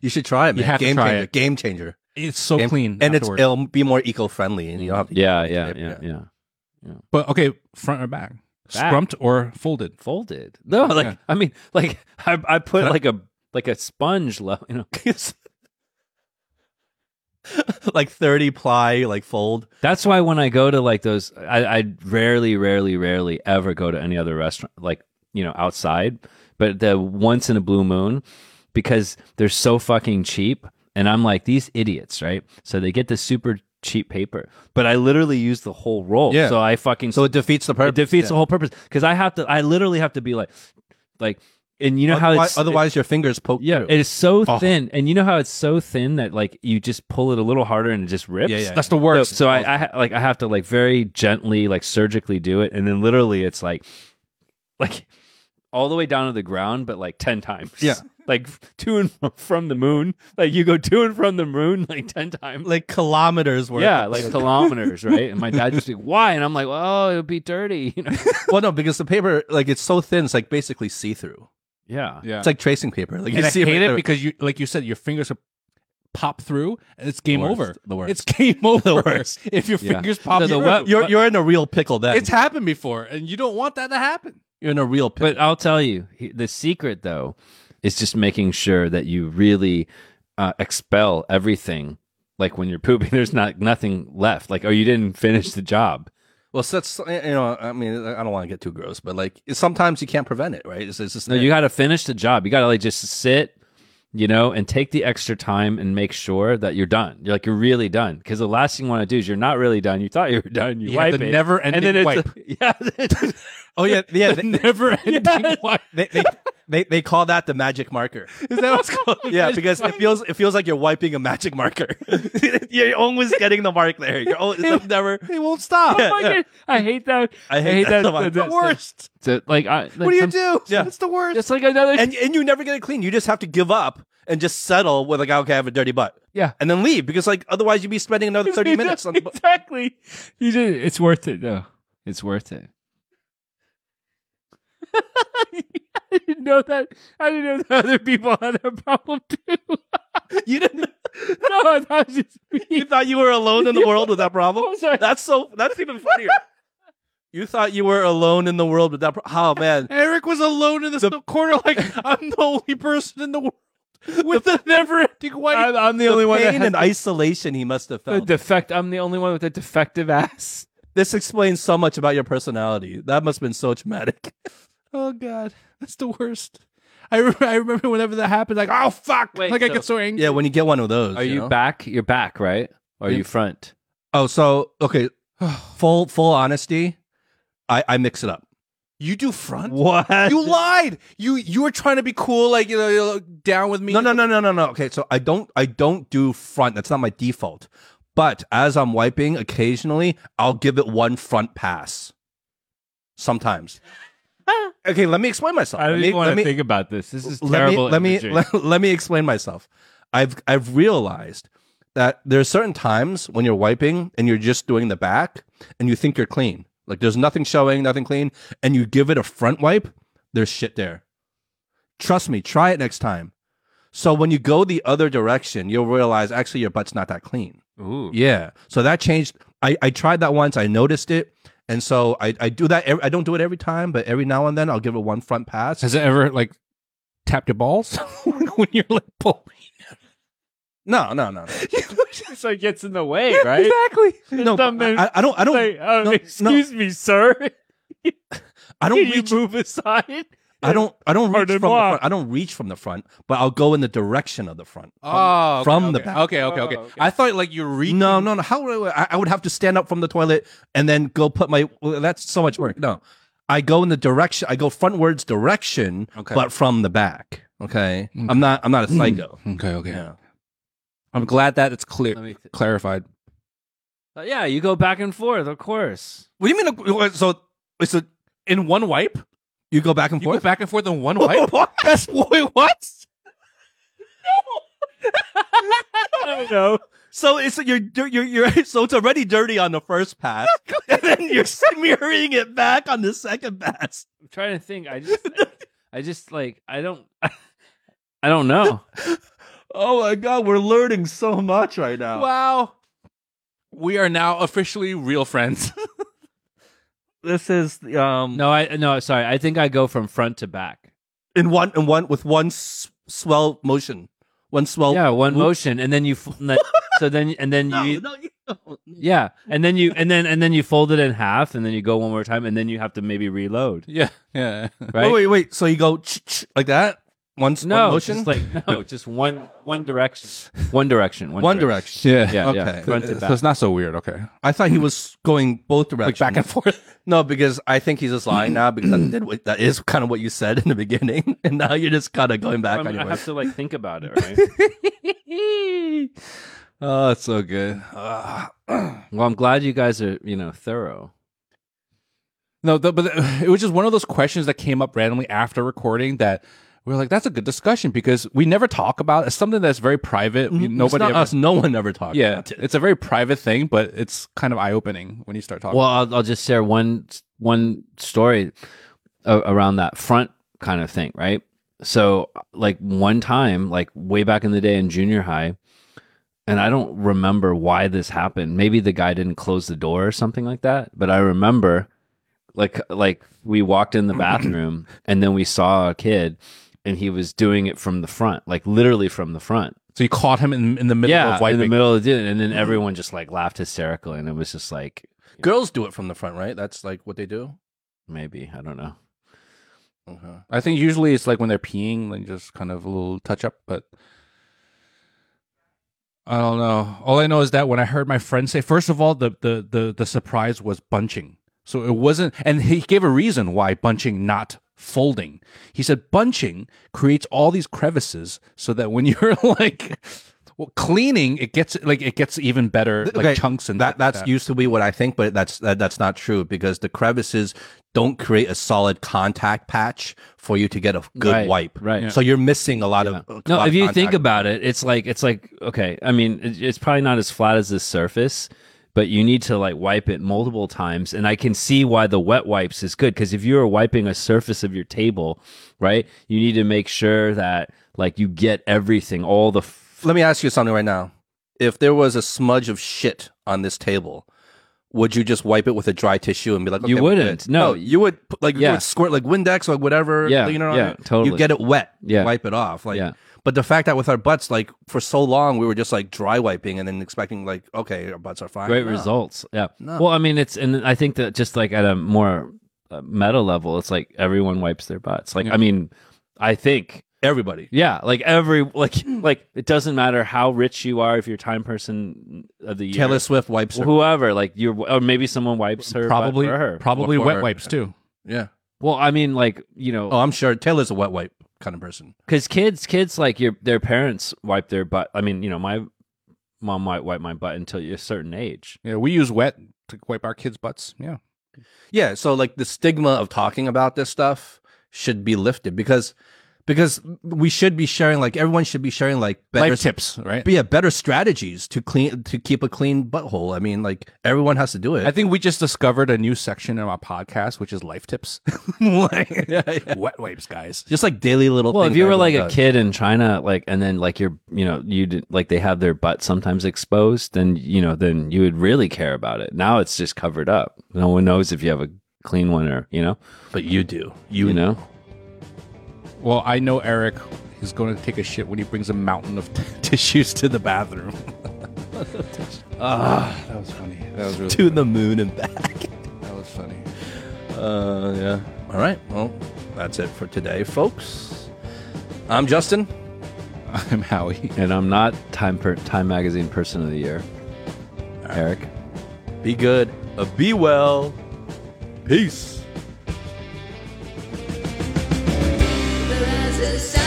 you should try it, man. You have to game try changer. it. Game changer. It's so Game- clean, and it's it'll be more eco-friendly, and you don't have to. Yeah, yeah, Yep, yeah, yeah. yeah. But okay, front or back, Back. scrumped or folded. Folded. No, like Yeah. I mean, like I, I put like a like a sponge, lo- you know. [LAUGHS] like thirty ply, like fold. That's why when I go to like those, I, I rarely, rarely, rarely ever go to any other restaurant, like you know, outside. But the once in a blue moon, because they're so fucking cheap, and I'm like these idiots, right? So they get the super cheap paper, but I literally use the whole roll. Yeah. So I fucking So it defeats the it purpose. defeats yeah. the whole purpose because I have to. I literally have to be like, like, and you know how otherwise, it's otherwise your fingers poke. yeah, through. it is so Oh. thin, and you know how it's so thin that like you just pull it a little harder and it just rips. Yeah, yeah. That's the worst. so I, oh. I like I have to like very gently like surgically do it, and then literally it's like, like all the way down to the ground, but like ten times. Yeah. [LAUGHS] like to and [LAUGHS] from the moon. Like you go to and from the moon like ten times. like kilometers worth. yeah, like kilometers, [LAUGHS] right? And my dad just like, why? And I'm like, well, it would be dirty, [LAUGHS] you know? well, no, because the paper like it's so thin, it's like basically see through. Yeah, Yeah. It's like tracing paper. Like and I see hate right it because you, like you said, your fingers are pop through and it's game worst, over. the worst. It's game over. The worst. If your Yeah. fingers pop So the through. web- you're you're in a real pickle. Then it's happened before, and you don't want that to happen. you're in a real pickle. But I'll tell you, the secret though is just making sure that you really uh, expel everything. Like when you're pooping, [LAUGHS] there's not nothing left. Like, oh, you didn't finish the job. Well, so that's you know, I mean, I don't want to get too gross, but like sometimes you can't prevent it, right? It's, it's just No, you got to finish the job. You got to like just sit, you know, and take the extra time and make sure that you're done. You're like you're really done because the last thing you want to do is you're not really done. You thought you were done. You, You have wipe the it, never-ending and then it's wipe. [LAUGHS] yeah. [LAUGHS] oh yeah, yeah. The [LAUGHS] They, never [LAUGHS] ending wipe. they, they, they they call that the magic marker. Is that what's called? [LAUGHS] Yeah, because it feels it feels like you're wiping a magic marker. you're always getting the mark there. You're always, it's never. It won't stop. Yeah. Oh my God. I hate that. I hate that so much. It's the worst. So, like, I, like What do you some- do? Yeah. It's the worst. It's like another. And and you never get it clean. You just have to give up and just settle with like, okay, I have a dirty butt, yeah. and then leave because like otherwise you'd be spending another thirty minutes on the butt. exactly. You did. It's worth it though. It's worth it. [LAUGHS] I didn't know that. I didn't know that other people had that problem too. You didn't. know? [LAUGHS] no, I thought it was just me. You thought you were alone in the [LAUGHS] world with that problem? I'm sorry. That's so. That's even funnier. You thought you were alone in the world with that. Pro- oh man, Eric was alone in the, corner, like I'm the only person in the world with the never-ending wipe. I'm, I'm the, the only one pain has and isolation he must have the felt. defect. I'm the only one with a defective ass. this explains so much about your personality. That must have been so traumatic. Oh god, that's the worst. I, re- I remember whenever that happened, like oh fuck, Wait, like I so- get so angry. Yeah, when you get one of those. Are you know? back? You're back, right? Or are Yeah. you front? Oh, so okay. [SIGHS] Full full honesty, I I mix it up. You do front. What? You lied. You you were trying to be cool, like you know, you're down with me. No, no, no, no, no, no. Okay, so I don't I don't do front. That's not my default. But as I'm wiping, occasionally I'll give it one front pass. Sometimes. [LAUGHS] okay, let me explain myself. I don't let me, even want to me, think about this. This is let terrible. me let me let, let me explain myself. I've I've realized that there are certain times when you're wiping and you're just doing the back and you think you're clean. Like there's nothing showing, nothing clean, and you give it a front wipe, there's shit there. Trust me, try it next time. So when you go the other direction, you'll realize actually your butt's not that clean. Ooh. Yeah. So that changed. I, I tried that once. I noticed it. And so I, I do that. Every, I don't do it every time, but every now and then I'll give it one front pass. Has it ever like tapped your balls [LAUGHS] when you're like pulling? No, no, no, no. [LAUGHS] so it gets in the way, right? Exactly. no, I, I don't. I don't. Like, oh, no, excuse me, sir. [LAUGHS] I don't Can you move aside? I don't. I don't reach from the front. I don't reach from the front, but I'll go in the direction of the front. Oh, okay, from the back. Okay, okay, okay. Oh, okay. I thought like you read. No, no, no. How would I, I would have to stand up from the toilet and then go put my. Well, that's so much work. No, I go in the direction. I go frontwards direction, Okay. but from the back. Okay, mm. I'm not. I'm not a mm. psycho. Okay, okay. Yeah. I'm glad that it's clear Let me th- clarified. Uh, yeah, you go back and forth, of course. What do you mean? Uh, so it's a In one wipe, you go back and you go forth. back and forth in one [LAUGHS] wipe. what? That's wait, what? [LAUGHS] I don't know. So it's you're you're you're [LAUGHS] so it's already dirty on the first pass, and then you're smearing it back on the second pass. I'm trying to think. I just, I just like, I don't, I don't know. Oh my god, we're learning so much right now. Wow. We are now officially real friends. This is um No, I no, sorry. I think I go from front to back. in one in one with one s- swell motion, one swell. yeah, one whoop. motion, and then you, f- and then- so then and then [LAUGHS] No, you, no, you don't. yeah, and then you, and then and then you fold it in half, and then you go one more time, and then you have to maybe reload, yeah, yeah. right? Wait, wait, wait. So you go ch- ch- like that? One, no, one motion, just like no, [LAUGHS] just one one direction, one direction, one, one direction. Yeah. Yeah, Okay. front to So back. it's not so weird. Okay. I thought he was going both directions, Like back and forth. [LAUGHS] No, because I think he's just lying now because that, did what, that is kind of what you said in the beginning, [LAUGHS] and now you're just kind of going back I, mean, on I have to like think about it, right? oh, it's so good. [CLEARS THROAT] Well, I'm glad you guys are, you know, thorough. no, the, but the- it was just one of those questions that came up randomly after recording that we are like, that's a good discussion because we never talk about it's something that's very private. We- mm-hmm. It's Nobody not ever, us. No one ever talks. yeah, about it. it's a very private thing, but it's kind of eye opening when you start talking. Well, I'll, I'll just share one one story a- around that front kind of thing, right? So, like one time, like way back in the day in junior high, and I don't remember why this happened. Maybe the guy didn't close the door or something like that. But I remember, like, like we walked in the [CLEARS THROAT] bathroom, and then we saw a kid, and he was doing it from the front, like literally from the front. so you caught him in, in the middle yeah, of wiping. in the middle of it, and then everyone just like laughed hysterically, and it was just like Girls do it from the front, right? That's like what they do. maybe I don't know. Okay. I think usually it's like when they're peeing, like just kind of a little touch up, but I don't know. All I know is that when I heard my friend say, first of all, the the the, the surprise was bunching. So it wasn't, and he gave a reason why bunching, not folding. He said bunching creates all these crevices so that when [LAUGHS] you're like well, cleaning, it gets like it gets even better, like Okay, chunks and that stuff like that's used to be what I think, but that's that, that's not true because the crevices don't create a solid contact patch for you to get a good Right, wipe. right. Yeah. So you're missing a lot of a No, lot if you think about it, it's like it's like okay. I mean, it's probably not as flat as the surface, but you need to like wipe it multiple times. And I can see why the wet wipes is good because if you are wiping a surface of your table, right, you need to make sure that like you get everything, all the. F- let me ask you something right now. If there was a smudge of shit on this table, would you just wipe it with a dry tissue and be like, You okay, we're wouldn't. good? No. Oh, you would like you Yeah. would squirt like Windex or whatever. Yeah, you know, what I yeah, mean? totally. You get it wet, Yeah. wipe it off. Like, Yeah. But the fact that with our butts, like for so long, we were just like dry wiping and then expecting like, okay, our butts are fine. great No. results. Yeah. No. Well, I mean, it's and I think that just like at a more uh, meta level, it's like everyone wipes their butts. Like, Yeah. I mean, I think Everybody. Yeah, like every like like it doesn't matter how rich you are if you're time person of the year. Taylor Swift wipes her. whoever, like you're or maybe someone wipes her butt probably for her. probably Or for wet her. wipes too. Yeah. Well, I mean, like you know, Oh, I'm sure Taylor's a wet wipe kind of person. because kids, kids like your their parents wipe their butt. I mean, you know, my mom might wipe my butt until you're a certain age. Yeah, we use wet to wipe our kids' butts. Yeah. Yeah, so like the stigma of talking about this stuff should be lifted because because we should be sharing like everyone should be sharing like better Life tips, right? But yeah, better strategies to clean to keep a clean butthole. I mean, like everyone has to do it. I think we just discovered a new section in our podcast, which is life tips. [LAUGHS] like, [LAUGHS] yeah, yeah. Wet wipes, guys. Just like daily little. Well, if you were everyone like a does. kid in China, like, and then like you're, you know, you did, like they have their butt sometimes exposed, then you know, then you would really care about it. Now it's just covered up. No one knows if you have a clean one or you know, but you do. you, know. Well, I know Eric is going to take a shit when he brings a mountain of [LAUGHS] tissues to the bathroom. [LAUGHS] ah, that was funny. That was really to the moon and back. that was funny. Uh, yeah. All right. Well, that's it for today, folks. I'm Justin. I'm Howie. And I'm not Time per Time Magazine Person of the Year, Eric. Be good. Uh, be well. Peace. the same.